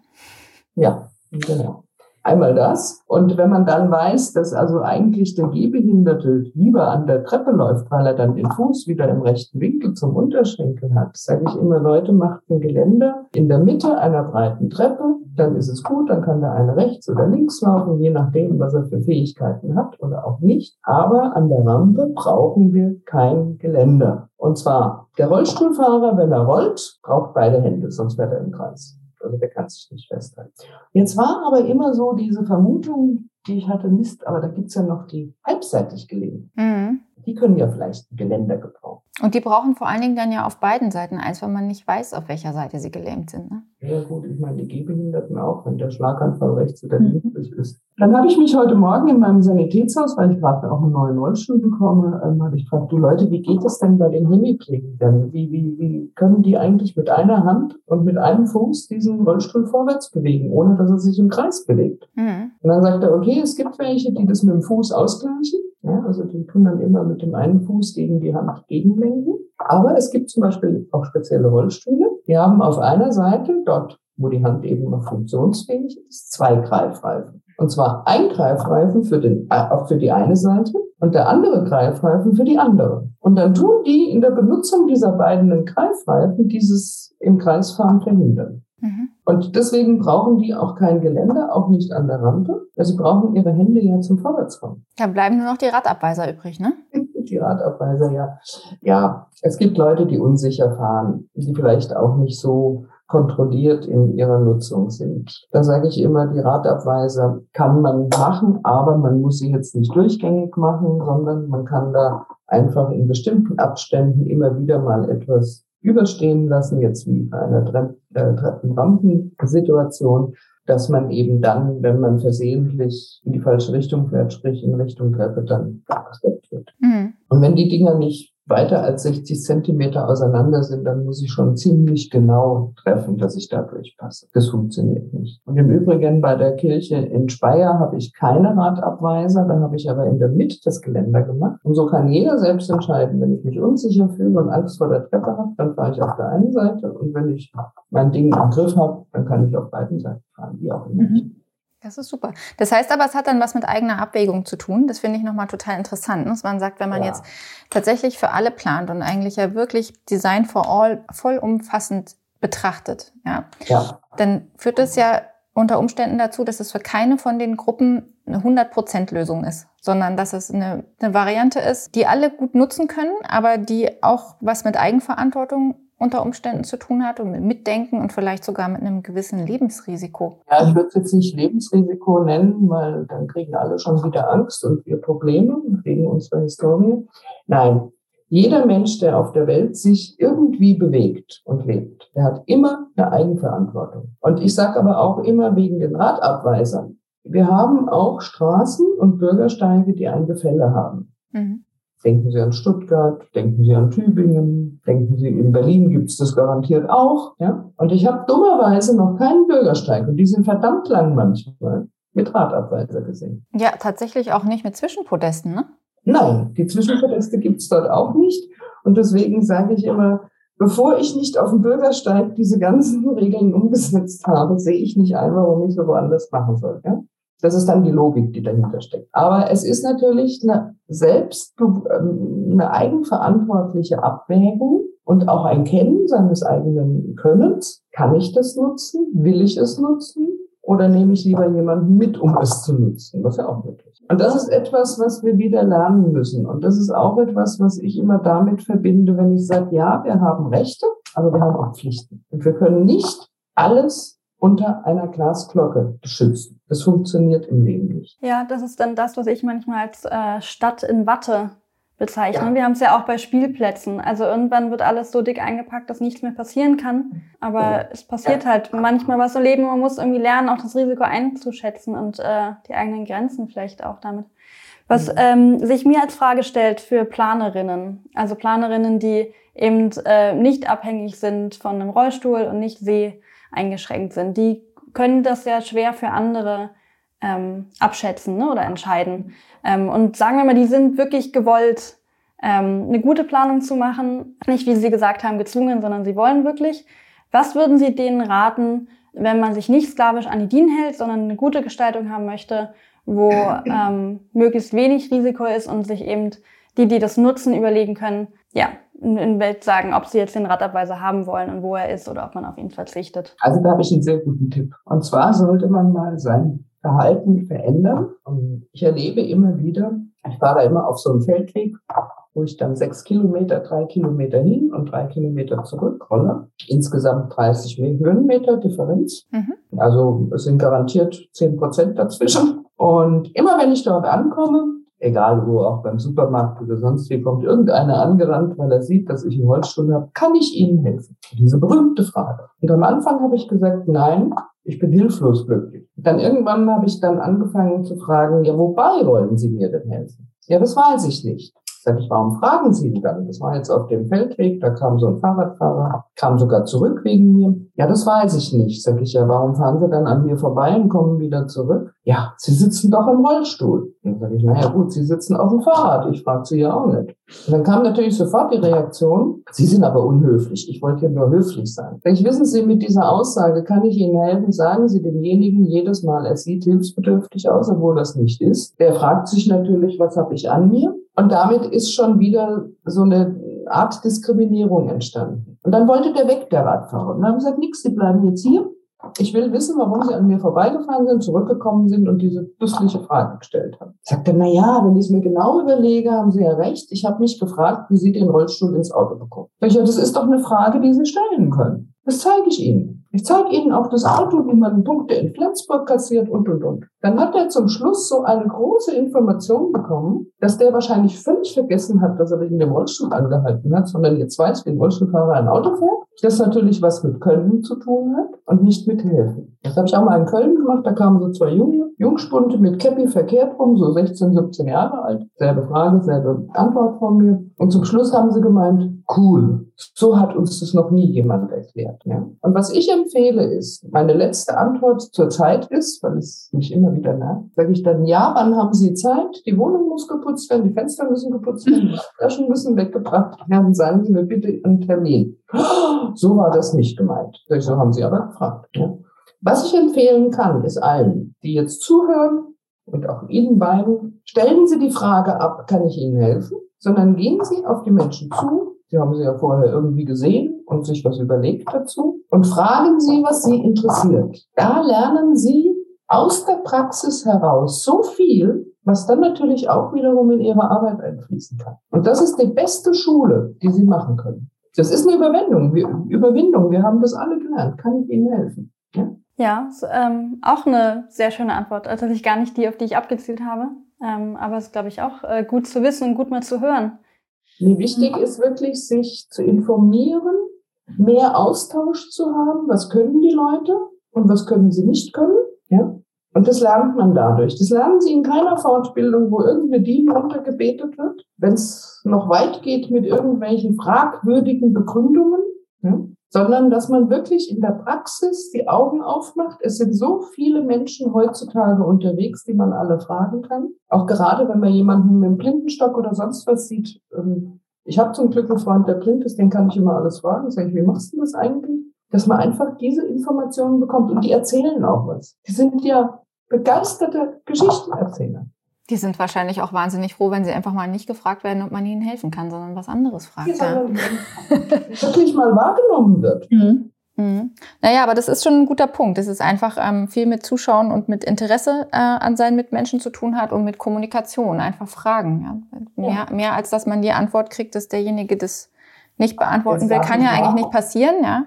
Ja, genau. Einmal das. Und wenn man dann weiß, dass also eigentlich der Gehbehinderte lieber an der Treppe läuft, weil er dann den Fuß wieder im rechten Winkel zum Unterschenkel hat, sage ich immer, Leute, macht ein Geländer in der Mitte einer breiten Treppe, dann ist es gut, dann kann der eine rechts oder links laufen, je nachdem, was er für Fähigkeiten hat oder auch nicht. Aber an der Rampe brauchen wir kein Geländer. Und zwar der Rollstuhlfahrer, wenn er rollt, braucht beide Hände, sonst fährt er im Kreis. Also der kann sich nicht festhalten. Jetzt war aber immer so diese Vermutung, die ich hatte, Mist, aber da gibt's ja noch die halbseitig gelegen. Mhm. Die können ja vielleicht ein Geländer gebrauchen. Und die brauchen vor allen Dingen dann ja auf beiden Seiten eins, weil man nicht weiß, auf welcher Seite sie gelähmt sind. Ne? Ja gut, ich meine, die Gehbehinderten auch, wenn der Schlaganfall rechts oder mhm. links mhm. ist. Dann habe ich mich heute Morgen in meinem Sanitätshaus, weil ich gerade auch einen neuen Rollstuhl bekomme, ähm, habe ich gefragt, du Leute, wie geht es denn bei den Hemiplegikern? Wie, wie, wie können die eigentlich mit einer Hand und mit einem Fuß diesen Rollstuhl vorwärts bewegen, ohne dass er sich im Kreis bewegt? Mhm. Und dann sagt er, okay, es gibt welche, die das mit dem Fuß ausgleichen. Ja, also die tun dann immer mit dem einen Fuß gegen die Hand gegenlenken. Aber es gibt zum Beispiel auch spezielle Rollstühle. Die haben auf einer Seite, dort wo die Hand eben noch funktionsfähig ist, zwei Greifreifen. Und zwar ein Greifreifen für, den, äh, für die eine Seite und der andere Greifreifen für die andere. Und dann tun die in der Benutzung dieser beiden Greifreifen dieses im Kreisfahren verhindern. Mhm. Und deswegen brauchen die auch kein Geländer, auch nicht an der Rampe. Also sie brauchen ihre Hände ja zum Vorwärtskommen. Dann bleiben nur noch die Radabweiser übrig, ne? die Radabweiser, ja. Ja, es gibt Leute, die unsicher fahren, die vielleicht auch nicht so kontrolliert in ihrer Nutzung sind. Da sage ich immer, die Radabweiser kann man machen, aber man muss sie jetzt nicht durchgängig machen, sondern man kann da einfach in bestimmten Abständen immer wieder mal etwas überstehen lassen, jetzt wie bei einer Tre äh, Treppenrampensituation, dass man eben dann, wenn man versehentlich in die falsche Richtung fährt, sprich in Richtung Treppe, dann gestoppt wird. Mhm. Und wenn die Dinger nicht weiter als 60 Zentimeter auseinander sind, dann muss ich schon ziemlich genau treffen, dass ich da durchpasse. Das funktioniert nicht. Und im Übrigen bei der Kirche in Speyer habe ich keine Radabweiser, da habe ich aber in der Mitte das Geländer gemacht. Und so kann jeder selbst entscheiden, wenn ich mich unsicher fühle und Angst vor der Treppe habe, dann fahre ich auf der einen Seite und wenn ich mein Ding im Griff habe, dann kann ich auf beiden Seiten fahren, wie auch immer. Mhm. Das ist super. Das heißt aber, es hat dann was mit eigener Abwägung zu tun. Das finde ich nochmal total interessant. Dass man sagt, wenn man ja. jetzt tatsächlich für alle plant und eigentlich ja wirklich Design for All vollumfassend betrachtet, ja, ja. dann führt das ja unter Umständen dazu, dass es für keine von den Gruppen eine 100%-Lösung ist, sondern dass es eine, eine Variante ist, die alle gut nutzen können, aber die auch was mit Eigenverantwortung unter Umständen zu tun hat und mit Mitdenken und vielleicht sogar mit einem gewissen Lebensrisiko. Ja, ich würde es jetzt nicht Lebensrisiko nennen, weil dann kriegen alle schon wieder Angst und wir Probleme wegen unserer Historie. Nein, jeder Mensch, der auf der Welt sich irgendwie bewegt und lebt, der hat immer eine Eigenverantwortung. Und ich sage aber auch immer wegen den Radabweisern. Wir haben auch Straßen und Bürgersteige, die ein Gefälle haben. Mhm. Denken Sie an Stuttgart, denken Sie an Tübingen, denken Sie in Berlin gibt es das garantiert auch. Ja? Und ich habe dummerweise noch keinen Bürgersteig und die sind verdammt lang manchmal mit Radabweiser gesehen. Ja, tatsächlich auch nicht mit Zwischenpodesten, ne? Nein, die Zwischenpodeste gibt es dort auch nicht. Und deswegen sage ich immer, bevor ich nicht auf dem Bürgersteig diese ganzen Regeln umgesetzt habe, sehe ich nicht ein, warum ich so woanders machen soll. Ja? Das ist dann die Logik, die dahinter steckt. Aber es ist natürlich eine selbst ähm, eine eigenverantwortliche Abwägung und auch ein Kennen seines eigenen Könnens. Kann ich das nutzen? Will ich es nutzen? Oder nehme ich lieber jemanden mit, um es zu nutzen? Was ja auch möglich ist. Und das ist etwas, was wir wieder lernen müssen. Und das ist auch etwas, was ich immer damit verbinde, wenn ich sage, ja, wir haben Rechte, aber wir haben auch Pflichten. Und wir können nicht alles unter einer Glasglocke schützen. Das funktioniert im Leben nicht. Ja, das ist dann das, was ich manchmal als äh, Stadt in Watte bezeichne. Ja. Wir haben es ja auch bei Spielplätzen. Also irgendwann wird alles so dick eingepackt, dass nichts mehr passieren kann. Aber ja. es passiert ja. halt manchmal was im Leben. Man muss irgendwie lernen, auch das Risiko einzuschätzen und äh, die eigenen Grenzen vielleicht auch damit. Was mhm. ähm, sich mir als Frage stellt für Planerinnen, also Planerinnen, die eben äh, nicht abhängig sind von einem Rollstuhl und nicht seh eingeschränkt sind. Die können das ja schwer für andere ähm, abschätzen ne, oder entscheiden. Ähm, und sagen wir mal, die sind wirklich gewollt, ähm, eine gute Planung zu machen. Nicht, wie Sie gesagt haben, gezwungen, sondern sie wollen wirklich. Was würden Sie denen raten, wenn man sich nicht sklavisch an die DIN hält, sondern eine gute Gestaltung haben möchte, wo ähm, möglichst wenig Risiko ist und sich eben die, die das nutzen, überlegen können, ja, in, Welt sagen, ob sie jetzt den Radabweiser haben wollen und wo er ist oder ob man auf ihn verzichtet? Also da habe ich einen sehr guten Tipp. Und zwar sollte man mal sein Verhalten verändern. Und ich erlebe immer wieder, ich fahre da immer auf so einem Feldweg, wo ich dann sechs Kilometer, drei Kilometer hin und drei Kilometer zurück rolle. Insgesamt 30 Höhenmeter Differenz. Mhm. Also es sind garantiert zehn Prozent dazwischen. Und immer wenn ich dort ankomme, egal wo, auch beim Supermarkt oder sonst wie, kommt irgendeiner angerannt, weil er sieht, dass ich einen Rollstuhl habe, kann ich Ihnen helfen? Diese berühmte Frage. Und am Anfang habe ich gesagt, nein, ich bin hilflos glücklich. Dann irgendwann habe ich dann angefangen zu fragen, ja, wobei wollen Sie mir denn helfen? Ja, das weiß ich nicht. Sag ich, warum fragen Sie ihn dann? Das war jetzt auf dem Feldweg, da kam so ein Fahrradfahrer, kam sogar zurück wegen mir. Ja, das weiß ich nicht. Sag ich, ja, warum fahren Sie dann an mir vorbei und kommen wieder zurück? Ja, Sie sitzen doch im Rollstuhl. Dann sage ich, naja gut, Sie sitzen auf dem Fahrrad. Ich frage Sie ja auch nicht. Und dann kam natürlich sofort die Reaktion, Sie sind aber unhöflich. Ich wollte ja nur höflich sein. Ich wissen Sie, mit dieser Aussage kann ich Ihnen helfen, sagen Sie demjenigen jedes Mal, er sieht hilfsbedürftig aus, obwohl das nicht ist. Der fragt sich natürlich, was habe ich an mir? Und damit ist schon wieder so eine Art Diskriminierung entstanden. Und dann wollte der weg, der Radfahrer. Und dann haben sie gesagt, nix, Sie bleiben jetzt hier. Ich will wissen, warum Sie an mir vorbeigefahren sind, zurückgekommen sind und diese düssliche Frage gestellt haben. Sagte, na ja, wenn ich es mir genau überlege, haben Sie ja recht. Ich habe mich gefragt, wie Sie den Rollstuhl ins Auto bekommen. Ich, das ist doch eine Frage, die Sie stellen können. Das zeige ich Ihnen. Ich zeige Ihnen auch das Auto, wie man Punkte in Flensburg kassiert und, und, und. Dann hat er zum Schluss so eine große Information bekommen, dass der wahrscheinlich völlig vergessen hat, dass er wegen dem Rollstuhl angehalten hat, sondern jetzt weiß, wie ein Rollstuhlfahrer ein Auto fährt. Das natürlich was mit Können zu tun hat und nicht mit Helfen. Das habe ich auch mal in Köln gemacht. Da kamen so zwei Junge, Jungspunte mit Käppi verkehrt rum, so 16, 17 Jahre alt. Selbe Frage, selbe Antwort von mir. Und zum Schluss haben sie gemeint, cool. So hat uns das noch nie jemand erklärt. Ja. Und was ich empfehle ist, meine letzte Antwort zur Zeit ist, weil es mich immer wieder nervt, sage ich dann, ja, wann haben Sie Zeit? Die Wohnung muss geputzt werden, die Fenster müssen geputzt werden, die Flaschen müssen weggebracht werden. Sagen Sie mir bitte einen Termin. So war das nicht gemeint. So haben Sie aber gefragt. Ja. Was ich empfehlen kann, ist allen, die jetzt zuhören und auch Ihnen beiden, stellen Sie die Frage ab, kann ich Ihnen helfen? Sondern gehen Sie auf die Menschen zu, Sie haben sie ja vorher irgendwie gesehen und sich was überlegt dazu und fragen Sie, was Sie interessiert. Da lernen Sie aus der Praxis heraus so viel, was dann natürlich auch wiederum in Ihre Arbeit einfließen kann. Und das ist die beste Schule, die Sie machen können. Das ist eine Überwindung. Wir, Überwindung. Wir haben das alle gelernt. Kann ich Ihnen helfen? Ja, ja ist, ähm, auch eine sehr schöne Antwort. Tatsächlich gar nicht die, auf die ich abgezielt habe. Ähm, aber es ist, glaube ich, auch äh, gut zu wissen und gut mal zu hören. Nee, wichtig ist wirklich, sich zu informieren, mehr Austausch zu haben. Was können die Leute und was können sie nicht können? Ja. Und das lernt man dadurch. Das lernen sie in keiner Fortbildung, wo irgendeine DIN runtergebetet wird. Wenn es noch weit geht mit irgendwelchen fragwürdigen Begründungen, ja, sondern dass man wirklich in der Praxis die Augen aufmacht. Es sind so viele Menschen heutzutage unterwegs, die man alle fragen kann. Auch gerade, wenn man jemanden mit einem Blindenstock oder sonst was sieht. Ähm, ich habe zum Glück einen Freund, der blind ist, den kann ich immer alles fragen. Sag ich, wie machst du das eigentlich? Dass man einfach diese Informationen bekommt und die erzählen auch was. Die sind ja begeisterte Geschichtenerzähler. Die sind wahrscheinlich auch wahnsinnig froh, wenn sie einfach mal nicht gefragt werden, ob man ihnen helfen kann, sondern was anderes fragt. Ja, wirklich mal wahrgenommen wird. Mhm. Mhm. Naja, aber das ist schon ein guter Punkt. Es ist einfach ähm, viel mit Zuschauen und mit Interesse äh, an seinen Mitmenschen zu tun hat und mit Kommunikation. Einfach fragen. Ja. Mehr, ja. mehr als dass man die Antwort kriegt, dass derjenige das nicht beantworten will, kann ja eigentlich nicht passieren. Ja.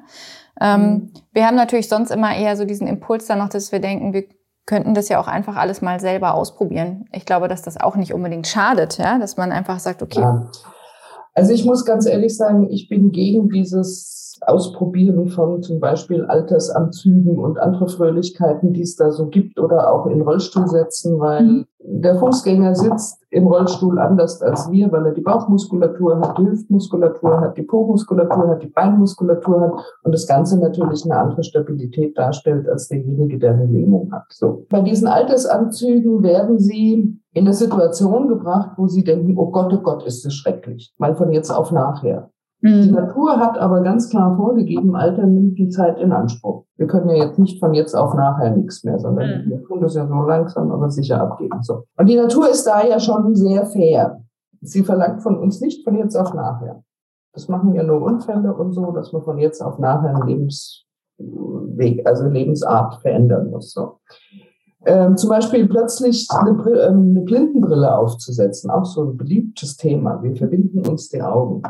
Ähm, mhm. Wir haben natürlich sonst immer eher so diesen Impuls dann noch, dass wir denken, wir könnten das ja auch einfach alles mal selber ausprobieren. Ich glaube, dass das auch nicht unbedingt schadet, ja, dass man einfach sagt, okay. Ja. Also ich muss ganz ehrlich sagen, ich bin gegen dieses Ausprobieren von zum Beispiel Altersanzügen und andere Fröhlichkeiten, die es da so gibt, oder auch in Rollstuhl setzen, weil mhm. der Fußgänger sitzt im Rollstuhl anders als wir, weil er die Bauchmuskulatur hat, die Hüftmuskulatur hat, die Po-Muskulatur hat, die Beinmuskulatur hat und das Ganze natürlich eine andere Stabilität darstellt als derjenige, der eine Lähmung hat. So. Bei diesen Altersanzügen werden sie in eine Situation gebracht, wo sie denken, oh Gott, oh Gott, ist das schrecklich. Mal von jetzt auf nachher. Die mhm. Natur hat aber ganz klar vorgegeben, Alter nimmt die Zeit in Anspruch. Wir können ja jetzt nicht von jetzt auf nachher nichts mehr, sondern mhm. wir tun das ja so langsam, aber sicher abgeben. So. Und die Natur ist da ja schon sehr fair. Sie verlangt von uns nicht von jetzt auf nachher. Das machen ja nur Unfälle und so, dass man von jetzt auf nachher einen Lebensweg, also Lebensart verändern muss. So. Ähm, zum Beispiel plötzlich eine, ähm, eine Blindenbrille aufzusetzen, auch so ein beliebtes Thema. Wir verbinden uns die Augen.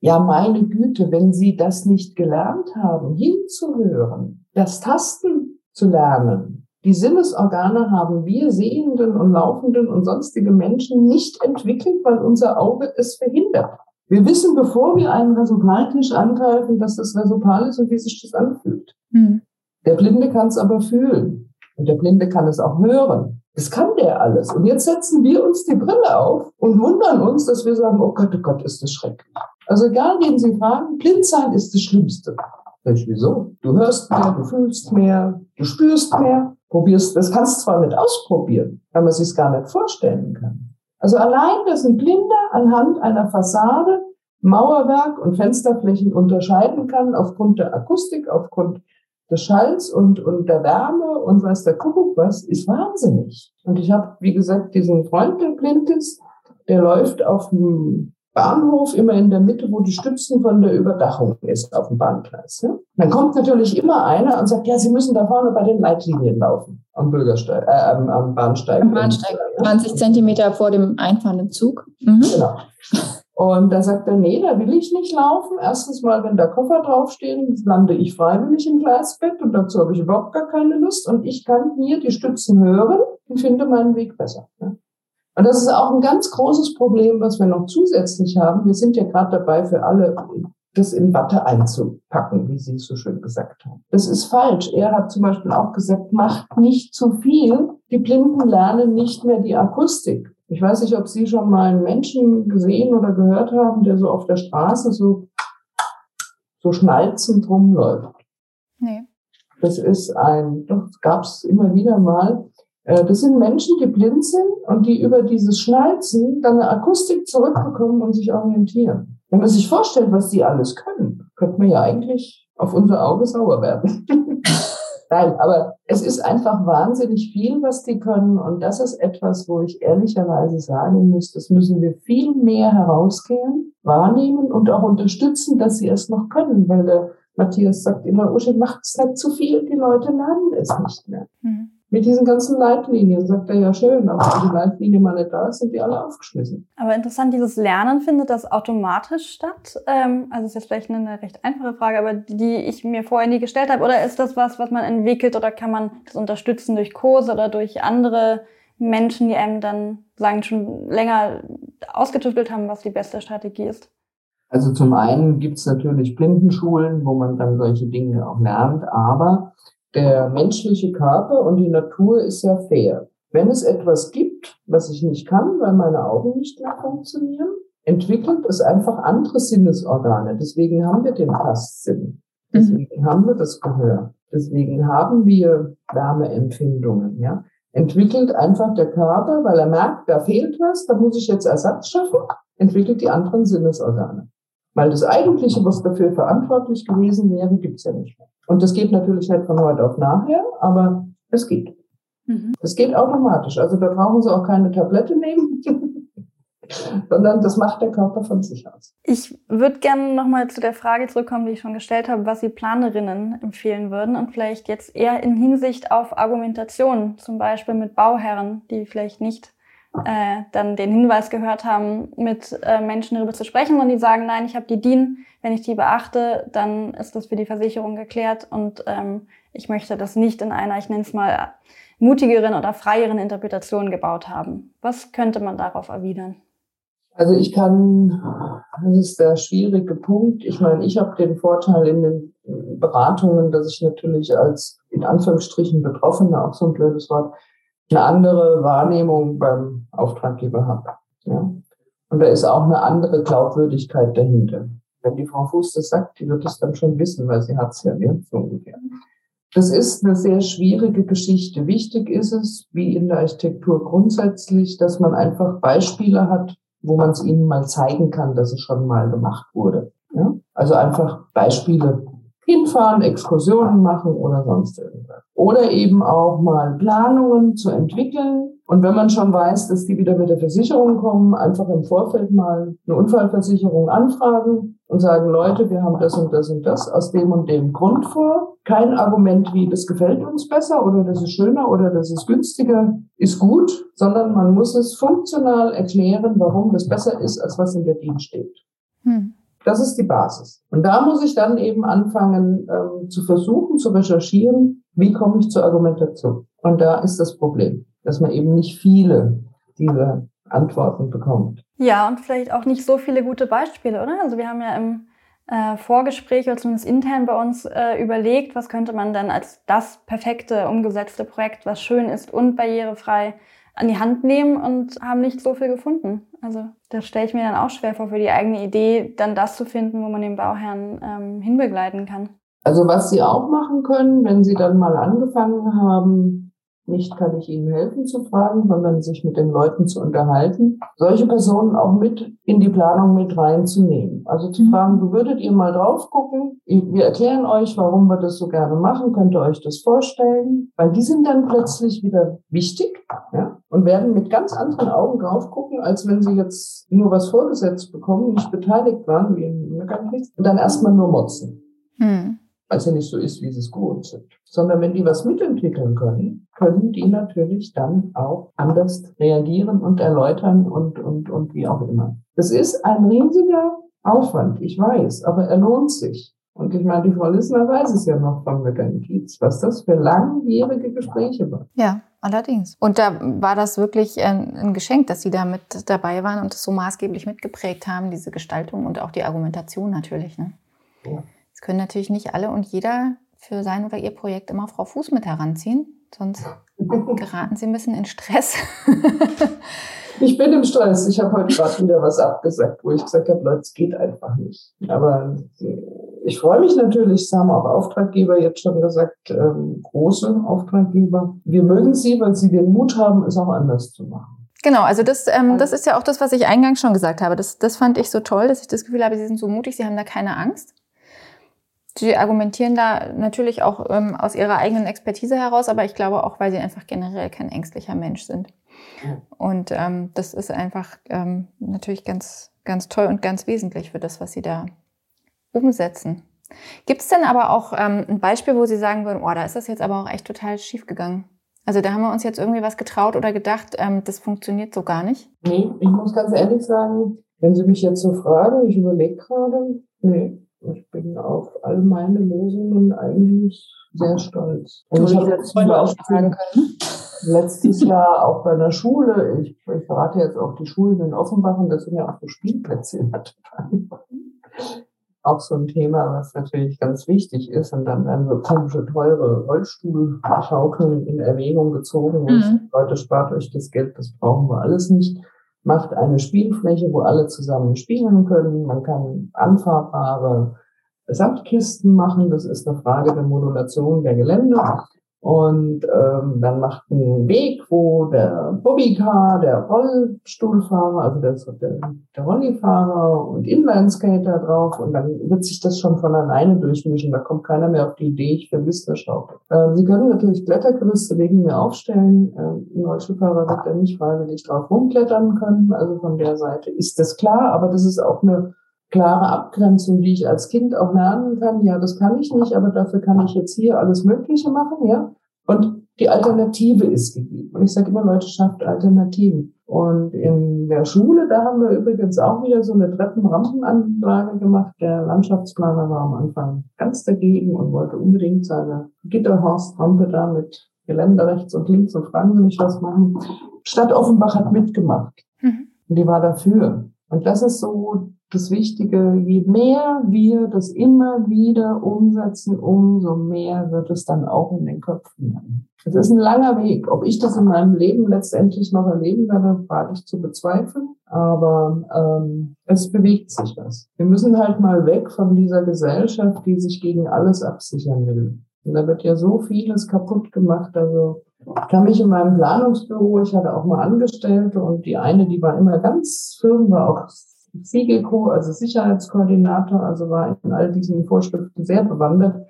Ja, meine Güte, wenn Sie das nicht gelernt haben, hinzuhören, das Tasten zu lernen, die Sinnesorgane haben wir Sehenden und Laufenden und sonstige Menschen nicht entwickelt, weil unser Auge es verhindert. Wir wissen, bevor wir einen Resopaltisch angreifen, dass das Resopal ist und wie sich das anfühlt. Mhm. Der Blinde kann es aber fühlen und der Blinde kann es auch hören. Das kann der alles. Und jetzt setzen wir uns die Brille auf und wundern uns, dass wir sagen, oh Gott, oh Gott, ist das schrecklich. Also egal, wen Sie fragen, blind sein ist das Schlimmste. Ich, wieso? Du hörst mehr, du fühlst mehr, du spürst mehr, probierst, das kannst du zwar nicht ausprobieren, weil man sich gar nicht vorstellen kann. Also allein, dass ein Blinder anhand einer Fassade Mauerwerk und Fensterflächen unterscheiden kann aufgrund der Akustik, aufgrund des Schalls und, und der Wärme und was der Kuckuck was, ist wahnsinnig. Und ich habe, wie gesagt, diesen Freund, der blind ist, der läuft auf dem Bahnhof immer in der Mitte, wo die Stützen von der Überdachung ist, auf dem Bahngleis. Ne? Dann kommt natürlich immer einer und sagt, ja, Sie müssen da vorne bei den Leitlinien laufen, am Bürgersteig, äh, am, am Bahnsteig. Am Bahnsteig, 20 Zentimeter vor dem einfahrenden Zug. Mhm. Genau. Und da sagt er, nee, da will ich nicht laufen. Erstens mal, wenn da Koffer draufstehen, lande ich freiwillig im Gleisbett und dazu habe ich überhaupt gar keine Lust. Und ich kann hier die Stützen hören und finde meinen Weg besser. Ne? Und das ist auch ein ganz großes Problem, was wir noch zusätzlich haben. Wir sind ja gerade dabei, für alle das in Watte einzupacken, wie Sie es so schön gesagt haben. Das ist falsch. Er hat zum Beispiel auch gesagt, macht nicht zu viel. Die Blinden lernen nicht mehr die Akustik. Ich weiß nicht, ob Sie schon mal einen Menschen gesehen oder gehört haben, der so auf der Straße so, so schnalzend rumläuft. Nee. Das ist ein, das gab es immer wieder mal. Äh, das sind Menschen, die blind sind und die über dieses Schnalzen dann eine Akustik zurückbekommen und sich orientieren. Wenn man sich vorstellt, was die alles können, könnte man ja eigentlich auf unser Auge sauer werden. Nein, aber es ist einfach wahnsinnig viel, was die können. Und das ist etwas, wo ich ehrlicherweise sagen muss, das müssen wir viel mehr herausgehen, wahrnehmen und auch unterstützen, dass sie es noch können. Weil der Matthias sagt immer, Usche, macht es nicht zu viel, die Leute lernen es nicht mehr. Mhm mit diesen ganzen Leitlinien. Sagt er ja schön, aber wenn die Leitlinie mal nicht da ist, sind die alle aufgeschmissen. Aber interessant, dieses Lernen findet das automatisch statt? Ähm, also ist jetzt vielleicht eine recht einfache Frage, aber die ich mir vorher nie gestellt habe. Oder ist das was, was man entwickelt oder kann man das unterstützen durch Kurse oder durch andere Menschen, die einem dann sagen, schon länger ausgetüftelt haben, was die beste Strategie ist? Also zum einen gibt es natürlich Blindenschulen, wo man dann solche Dinge auch lernt, aber der menschliche Körper und die Natur ist ja fair. Wenn es etwas gibt, was ich nicht kann, weil meine Augen nicht mehr funktionieren, entwickelt es einfach andere Sinnesorgane. Deswegen haben wir den Tastsinn. Deswegen mhm. haben wir das Gehör. Deswegen haben wir Wärmeempfindungen, ja. Entwickelt einfach der Körper, weil er merkt, da fehlt was, da muss ich jetzt Ersatz schaffen, entwickelt die anderen Sinnesorgane. Weil das Eigentliche, was dafür verantwortlich gewesen wäre, gibt's ja nicht mehr. Und das geht natürlich nicht von heute auf nachher, aber es geht. Mhm. Es geht automatisch. Also da brauchen Sie auch keine Tablette nehmen, sondern das macht der Körper von sich aus. Ich würde gerne nochmal zu der Frage zurückkommen, die ich schon gestellt habe, was Sie Planerinnen empfehlen würden und vielleicht jetzt eher in Hinsicht auf Argumentation, zum Beispiel mit Bauherren, die vielleicht nicht äh, dann den Hinweis gehört haben, mit äh, Menschen darüber zu sprechen und die sagen, nein, ich habe die DIN, wenn ich die beachte, dann ist das für die Versicherung geklärt und ähm, ich möchte das nicht in einer, ich nenne es mal, mutigeren oder freieren Interpretation gebaut haben. Was könnte man darauf erwidern? Also ich kann, das ist der schwierige Punkt. Ich meine, ich habe den Vorteil in den Beratungen, dass ich natürlich als in Anführungsstrichen Betroffene, auch so ein blödes Wort, eine andere Wahrnehmung beim Auftraggeber habe. Ja? Und da ist auch eine andere Glaubwürdigkeit dahinter. Wenn die Frau Fuß das sagt, die wird es dann schon wissen, weil sie hat es ja, ja so ungefähr. Das ist eine sehr schwierige Geschichte. Wichtig ist es, wie in der Architektur grundsätzlich, dass man einfach Beispiele hat, wo man es ihnen mal zeigen kann, dass es schon mal gemacht wurde. Ja? Also einfach Beispiele hinfahren, Exkursionen machen oder sonst irgendwas. Oder eben auch mal Planungen zu entwickeln. Und wenn man schon weiß, dass die wieder mit der Versicherung kommen, einfach im Vorfeld mal eine Unfallversicherung anfragen und sagen, Leute, wir haben das und das und das aus dem und dem Grund vor. Kein Argument wie, das gefällt uns besser oder das ist schöner oder das ist günstiger, ist gut, sondern man muss es funktional erklären, warum das besser ist, als was in der DIN steht. Hm. Das ist die Basis. Und da muss ich dann eben anfangen ähm, zu versuchen, zu recherchieren, wie komme ich zur Argumentation. Und da ist das Problem, dass man eben nicht viele dieser Antworten bekommt. Ja, und vielleicht auch nicht so viele gute Beispiele, oder? Also wir haben ja im äh, Vorgespräch oder zumindest intern bei uns äh, überlegt, was könnte man dann als das perfekte umgesetzte Projekt, was schön ist und barrierefrei an die Hand nehmen und haben nicht so viel gefunden. Also das stelle ich mir dann auch schwer vor, für die eigene Idee dann das zu finden, wo man den Bauherrn ähm, hinbegleiten kann. Also was Sie auch machen können, wenn Sie dann mal angefangen haben, nicht kann ich Ihnen helfen zu fragen, sondern sich mit den Leuten zu unterhalten, solche Personen auch mit in die Planung mit reinzunehmen. Also zu mhm. fragen, würdet ihr mal drauf gucken, wir erklären euch, warum wir das so gerne machen, könnt ihr euch das vorstellen, weil die sind dann plötzlich wieder wichtig ja, und werden mit ganz anderen Augen drauf gucken, als wenn sie jetzt nur was vorgesetzt bekommen, nicht beteiligt waren, wie in Meckerkrieg, und dann erstmal nur motzen. Hm weil es ja nicht so ist, wie sie es gewohnt sind. Sondern wenn die was mitentwickeln können, können die natürlich dann auch anders reagieren und erläutern und, und, und wie auch immer. Das ist ein riesiger Aufwand, ich weiß, aber er lohnt sich. Und ich meine, die Frau Lissner weiß es ja noch vom Vegan Kiez, was das für langjährige Gespräche waren. Ja, allerdings. Und da war das wirklich ein, ein Geschenk, dass Sie da mit dabei waren und das so maßgeblich mitgeprägt haben, diese Gestaltung und auch die Argumentation natürlich. Ne? Ja. Es können natürlich nicht alle und jeder für sein oder ihr Projekt immer Frau Fuß mit heranziehen, sonst geraten sie ein bisschen in Stress. ich bin im Stress. Ich habe heute gerade wieder was abgesagt, wo ich gesagt habe, Leute, es geht einfach nicht. Aber ich freue mich natürlich, es haben auch Auftraggeber jetzt schon gesagt, ähm, große Auftraggeber. Wir mögen sie, weil sie den Mut haben, es auch anders zu machen. Genau, also das, ähm, das ist ja auch das, was ich eingangs schon gesagt habe. Das, das fand ich so toll, dass ich das Gefühl habe, sie sind so mutig, sie haben da keine Angst. Sie argumentieren da natürlich auch ähm, aus ihrer eigenen Expertise heraus, aber ich glaube auch, weil sie einfach generell kein ängstlicher Mensch sind. Und ähm, das ist einfach ähm, natürlich ganz, ganz toll und ganz wesentlich für das, was sie da umsetzen. Gibt es denn aber auch ähm, ein Beispiel, wo Sie sagen würden, oh, da ist das jetzt aber auch echt total schief gegangen? Also da haben wir uns jetzt irgendwie was getraut oder gedacht, ähm, das funktioniert so gar nicht? Nee, ich muss ganz ehrlich sagen, wenn Sie mich jetzt so fragen, ich überlege gerade, nee, ich bin auf all meine Lösungen eigentlich sehr stolz. Und ich habe jetzt zum Beispiel letztes Jahr auch bei einer Schule, ich, ich verrate jetzt auch die Schulen in Offenbach, und das sind ja auch so Spielplätze in der Auch so ein Thema, was natürlich ganz wichtig ist. Und dann werden so komische, teure Rollstuhlschaukeln in Erwägung gezogen. Mhm. Leute, spart euch das Geld, das brauchen wir alles nicht macht eine Spielfläche, wo alle zusammen spielen können. Man kann anfahrbare Sandkisten machen. Das ist eine Frage der Modulation der Gelände. Und ähm, dann macht ein Weg, wo der Bobbycar, der Rollstuhlfahrer, also der, der, der Rollifahrer und Inlineskater drauf und dann wird sich das schon von alleine durchmischen. Da kommt keiner mehr auf die Idee, ich vermisse eine Schaukel. Äh, Sie können natürlich Klettergerüste wegen mir aufstellen. Äh, ein Rollstuhlfahrer wird da nicht freiwillig drauf rumklettern können. Also von der Seite ist das klar, aber das ist auch eine klare Abgrenzung, die ich als Kind auch lernen kann. Ja, das kann ich nicht, aber dafür kann ich jetzt hier alles Mögliche machen, ja. Und die Alternative ist gegeben. Und ich sage immer, Leute, schafft Alternativen. Und in der Schule, da haben wir übrigens auch wieder so eine Treppenrampenanlage gemacht. Der Landschaftsplaner war am Anfang ganz dagegen und wollte unbedingt seine Gitterhorstrampe da mit Geländer rechts und links und fragen Sie mich was machen. Stadt Offenbach hat mitgemacht. Mhm. Und die war dafür. Und das ist so das Wichtige, je mehr wir das immer wieder umsetzen, umso mehr wird es dann auch in den Köpfen. Es ist ein langer Weg. Ob ich das in meinem Leben letztendlich noch erleben werde, wage ich zu bezweifeln. Aber ähm, es bewegt sich was. Wir müssen halt mal weg von dieser Gesellschaft, die sich gegen alles absichern will. Und da wird ja so vieles kaputt gemacht. Also ich kann mich in meinem Planungsbüro, ich hatte auch mal Angestellte und die eine, die war immer ganz firm, war auch Siegelko, also Sicherheitskoordinator, also war in all diesen Vorschriften sehr bewandert.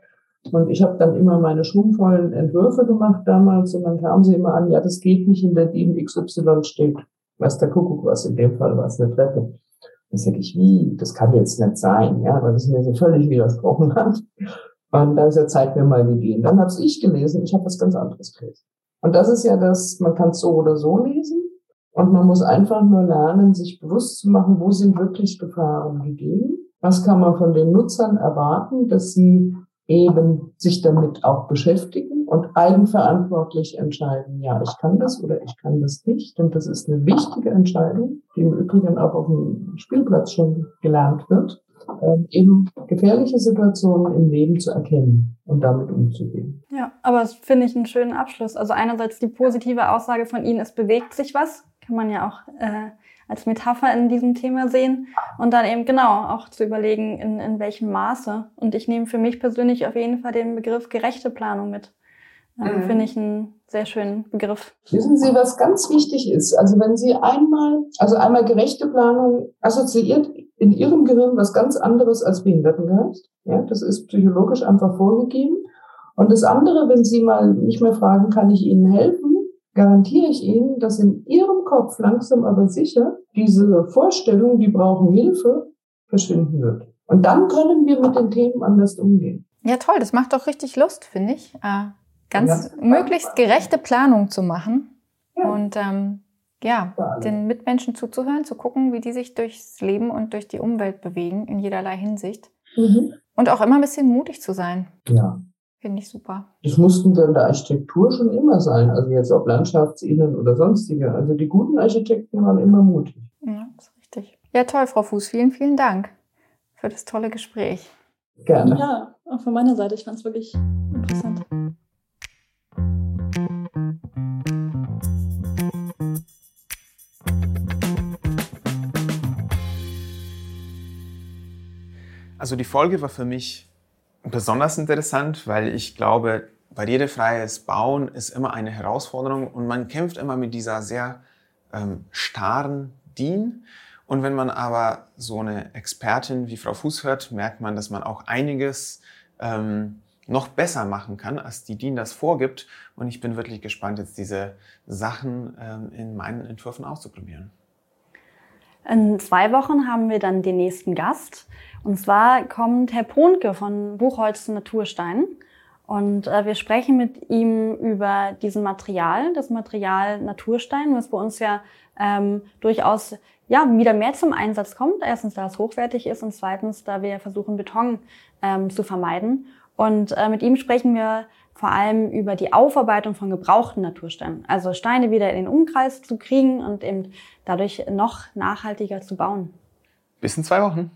Und ich habe dann immer meine schwungvollen Entwürfe gemacht damals und dann kamen sie immer an, ja, das geht nicht in der DIN XY steht. Was der Kuckuck was, in dem Fall war es eine Treppe. Da sage ich, wie, das kann jetzt nicht sein, ja, weil das mir so völlig widersprochen hat. Und da ist ja Zeit mir mal gegeben. Dann habe ich gelesen, ich habe was ganz anderes gelesen. Und das ist ja das, man kann so oder so lesen. Und man muss einfach nur lernen, sich bewusst zu machen, wo sind wirklich Gefahren gegeben. Was kann man von den Nutzern erwarten, dass sie eben sich damit auch beschäftigen und eigenverantwortlich entscheiden, ja, ich kann das oder ich kann das nicht. Und das ist eine wichtige Entscheidung, die im Übrigen auch auf dem Spielplatz schon gelernt wird, ähm, eben gefährliche Situationen im Leben zu erkennen und damit umzugehen. Ja, aber das finde ich einen schönen Abschluss. Also einerseits die positive Aussage von Ihnen, es bewegt sich was, kann man ja auch äh, als Metapher in diesem Thema sehen und dann eben genau auch zu überlegen, in, in welchem Maße. Und ich nehme für mich persönlich auf jeden Fall den Begriff gerechte Planung mit. Ähm, mhm. Finde ich einen sehr schönen Begriff. Wissen Sie, was ganz wichtig ist? Also wenn Sie einmal, also einmal gerechte Planung assoziiert in Ihrem Gehirn was ganz anderes als Behindertengeist. Ja, das ist psychologisch einfach vorgegeben. Und das andere, wenn Sie mal nicht mehr fragen, kann ich Ihnen helfen, garantiere ich Ihnen, dass in Ihrem Kopf langsam aber sicher diese Vorstellung, die brauchen Hilfe, verschwinden wird. Und dann können wir mit den Themen anders umgehen. Ja, toll, das macht doch richtig Lust, finde ich. Äh, ganz ja. möglichst gerechte Planung zu machen. Ja. Und ähm, ja, den Mitmenschen zuzuhören, zu gucken, wie die sich durchs Leben und durch die Umwelt bewegen, in jederlei Hinsicht. Mhm. Und auch immer ein bisschen mutig zu sein. Ja. Finde ich super. Das mussten wir in der Architektur schon immer sein, also jetzt ob Landschaftsinnen oder sonstige. Also die guten Architekten waren immer mutig. Ja, das ist richtig. Ja, toll, Frau Fuß. Vielen, vielen Dank für das tolle Gespräch. Gerne. Ja, auch von meiner Seite. Ich fand es wirklich interessant. Also die Folge war für mich besonders interessant, weil ich glaube, barrierefreies Bauen ist immer eine Herausforderung und man kämpft immer mit dieser sehr ähm, starren DIN. Und wenn man aber so eine Expertin wie Frau Fuß hört, merkt man, dass man auch einiges ähm, noch besser machen kann, als die DIN das vorgibt. Und ich bin wirklich gespannt, jetzt diese Sachen ähm, in meinen Entwürfen auszuprobieren. In zwei Wochen haben wir dann den nächsten Gast. Und zwar kommt Herr Pohnke von Buchholz Naturstein. Und äh, wir sprechen mit ihm über diesen Material, das Material Naturstein, was bei uns ja ähm, durchaus ja, wieder mehr zum Einsatz kommt. Erstens, da es hochwertig ist und zweitens, da wir versuchen, Beton ähm, zu vermeiden. Und äh, mit ihm sprechen wir vor allem über die Aufarbeitung von gebrauchten Natursteinen. Also Steine wieder in den Umkreis zu kriegen und eben dadurch noch nachhaltiger zu bauen. Bis in zwei Wochen.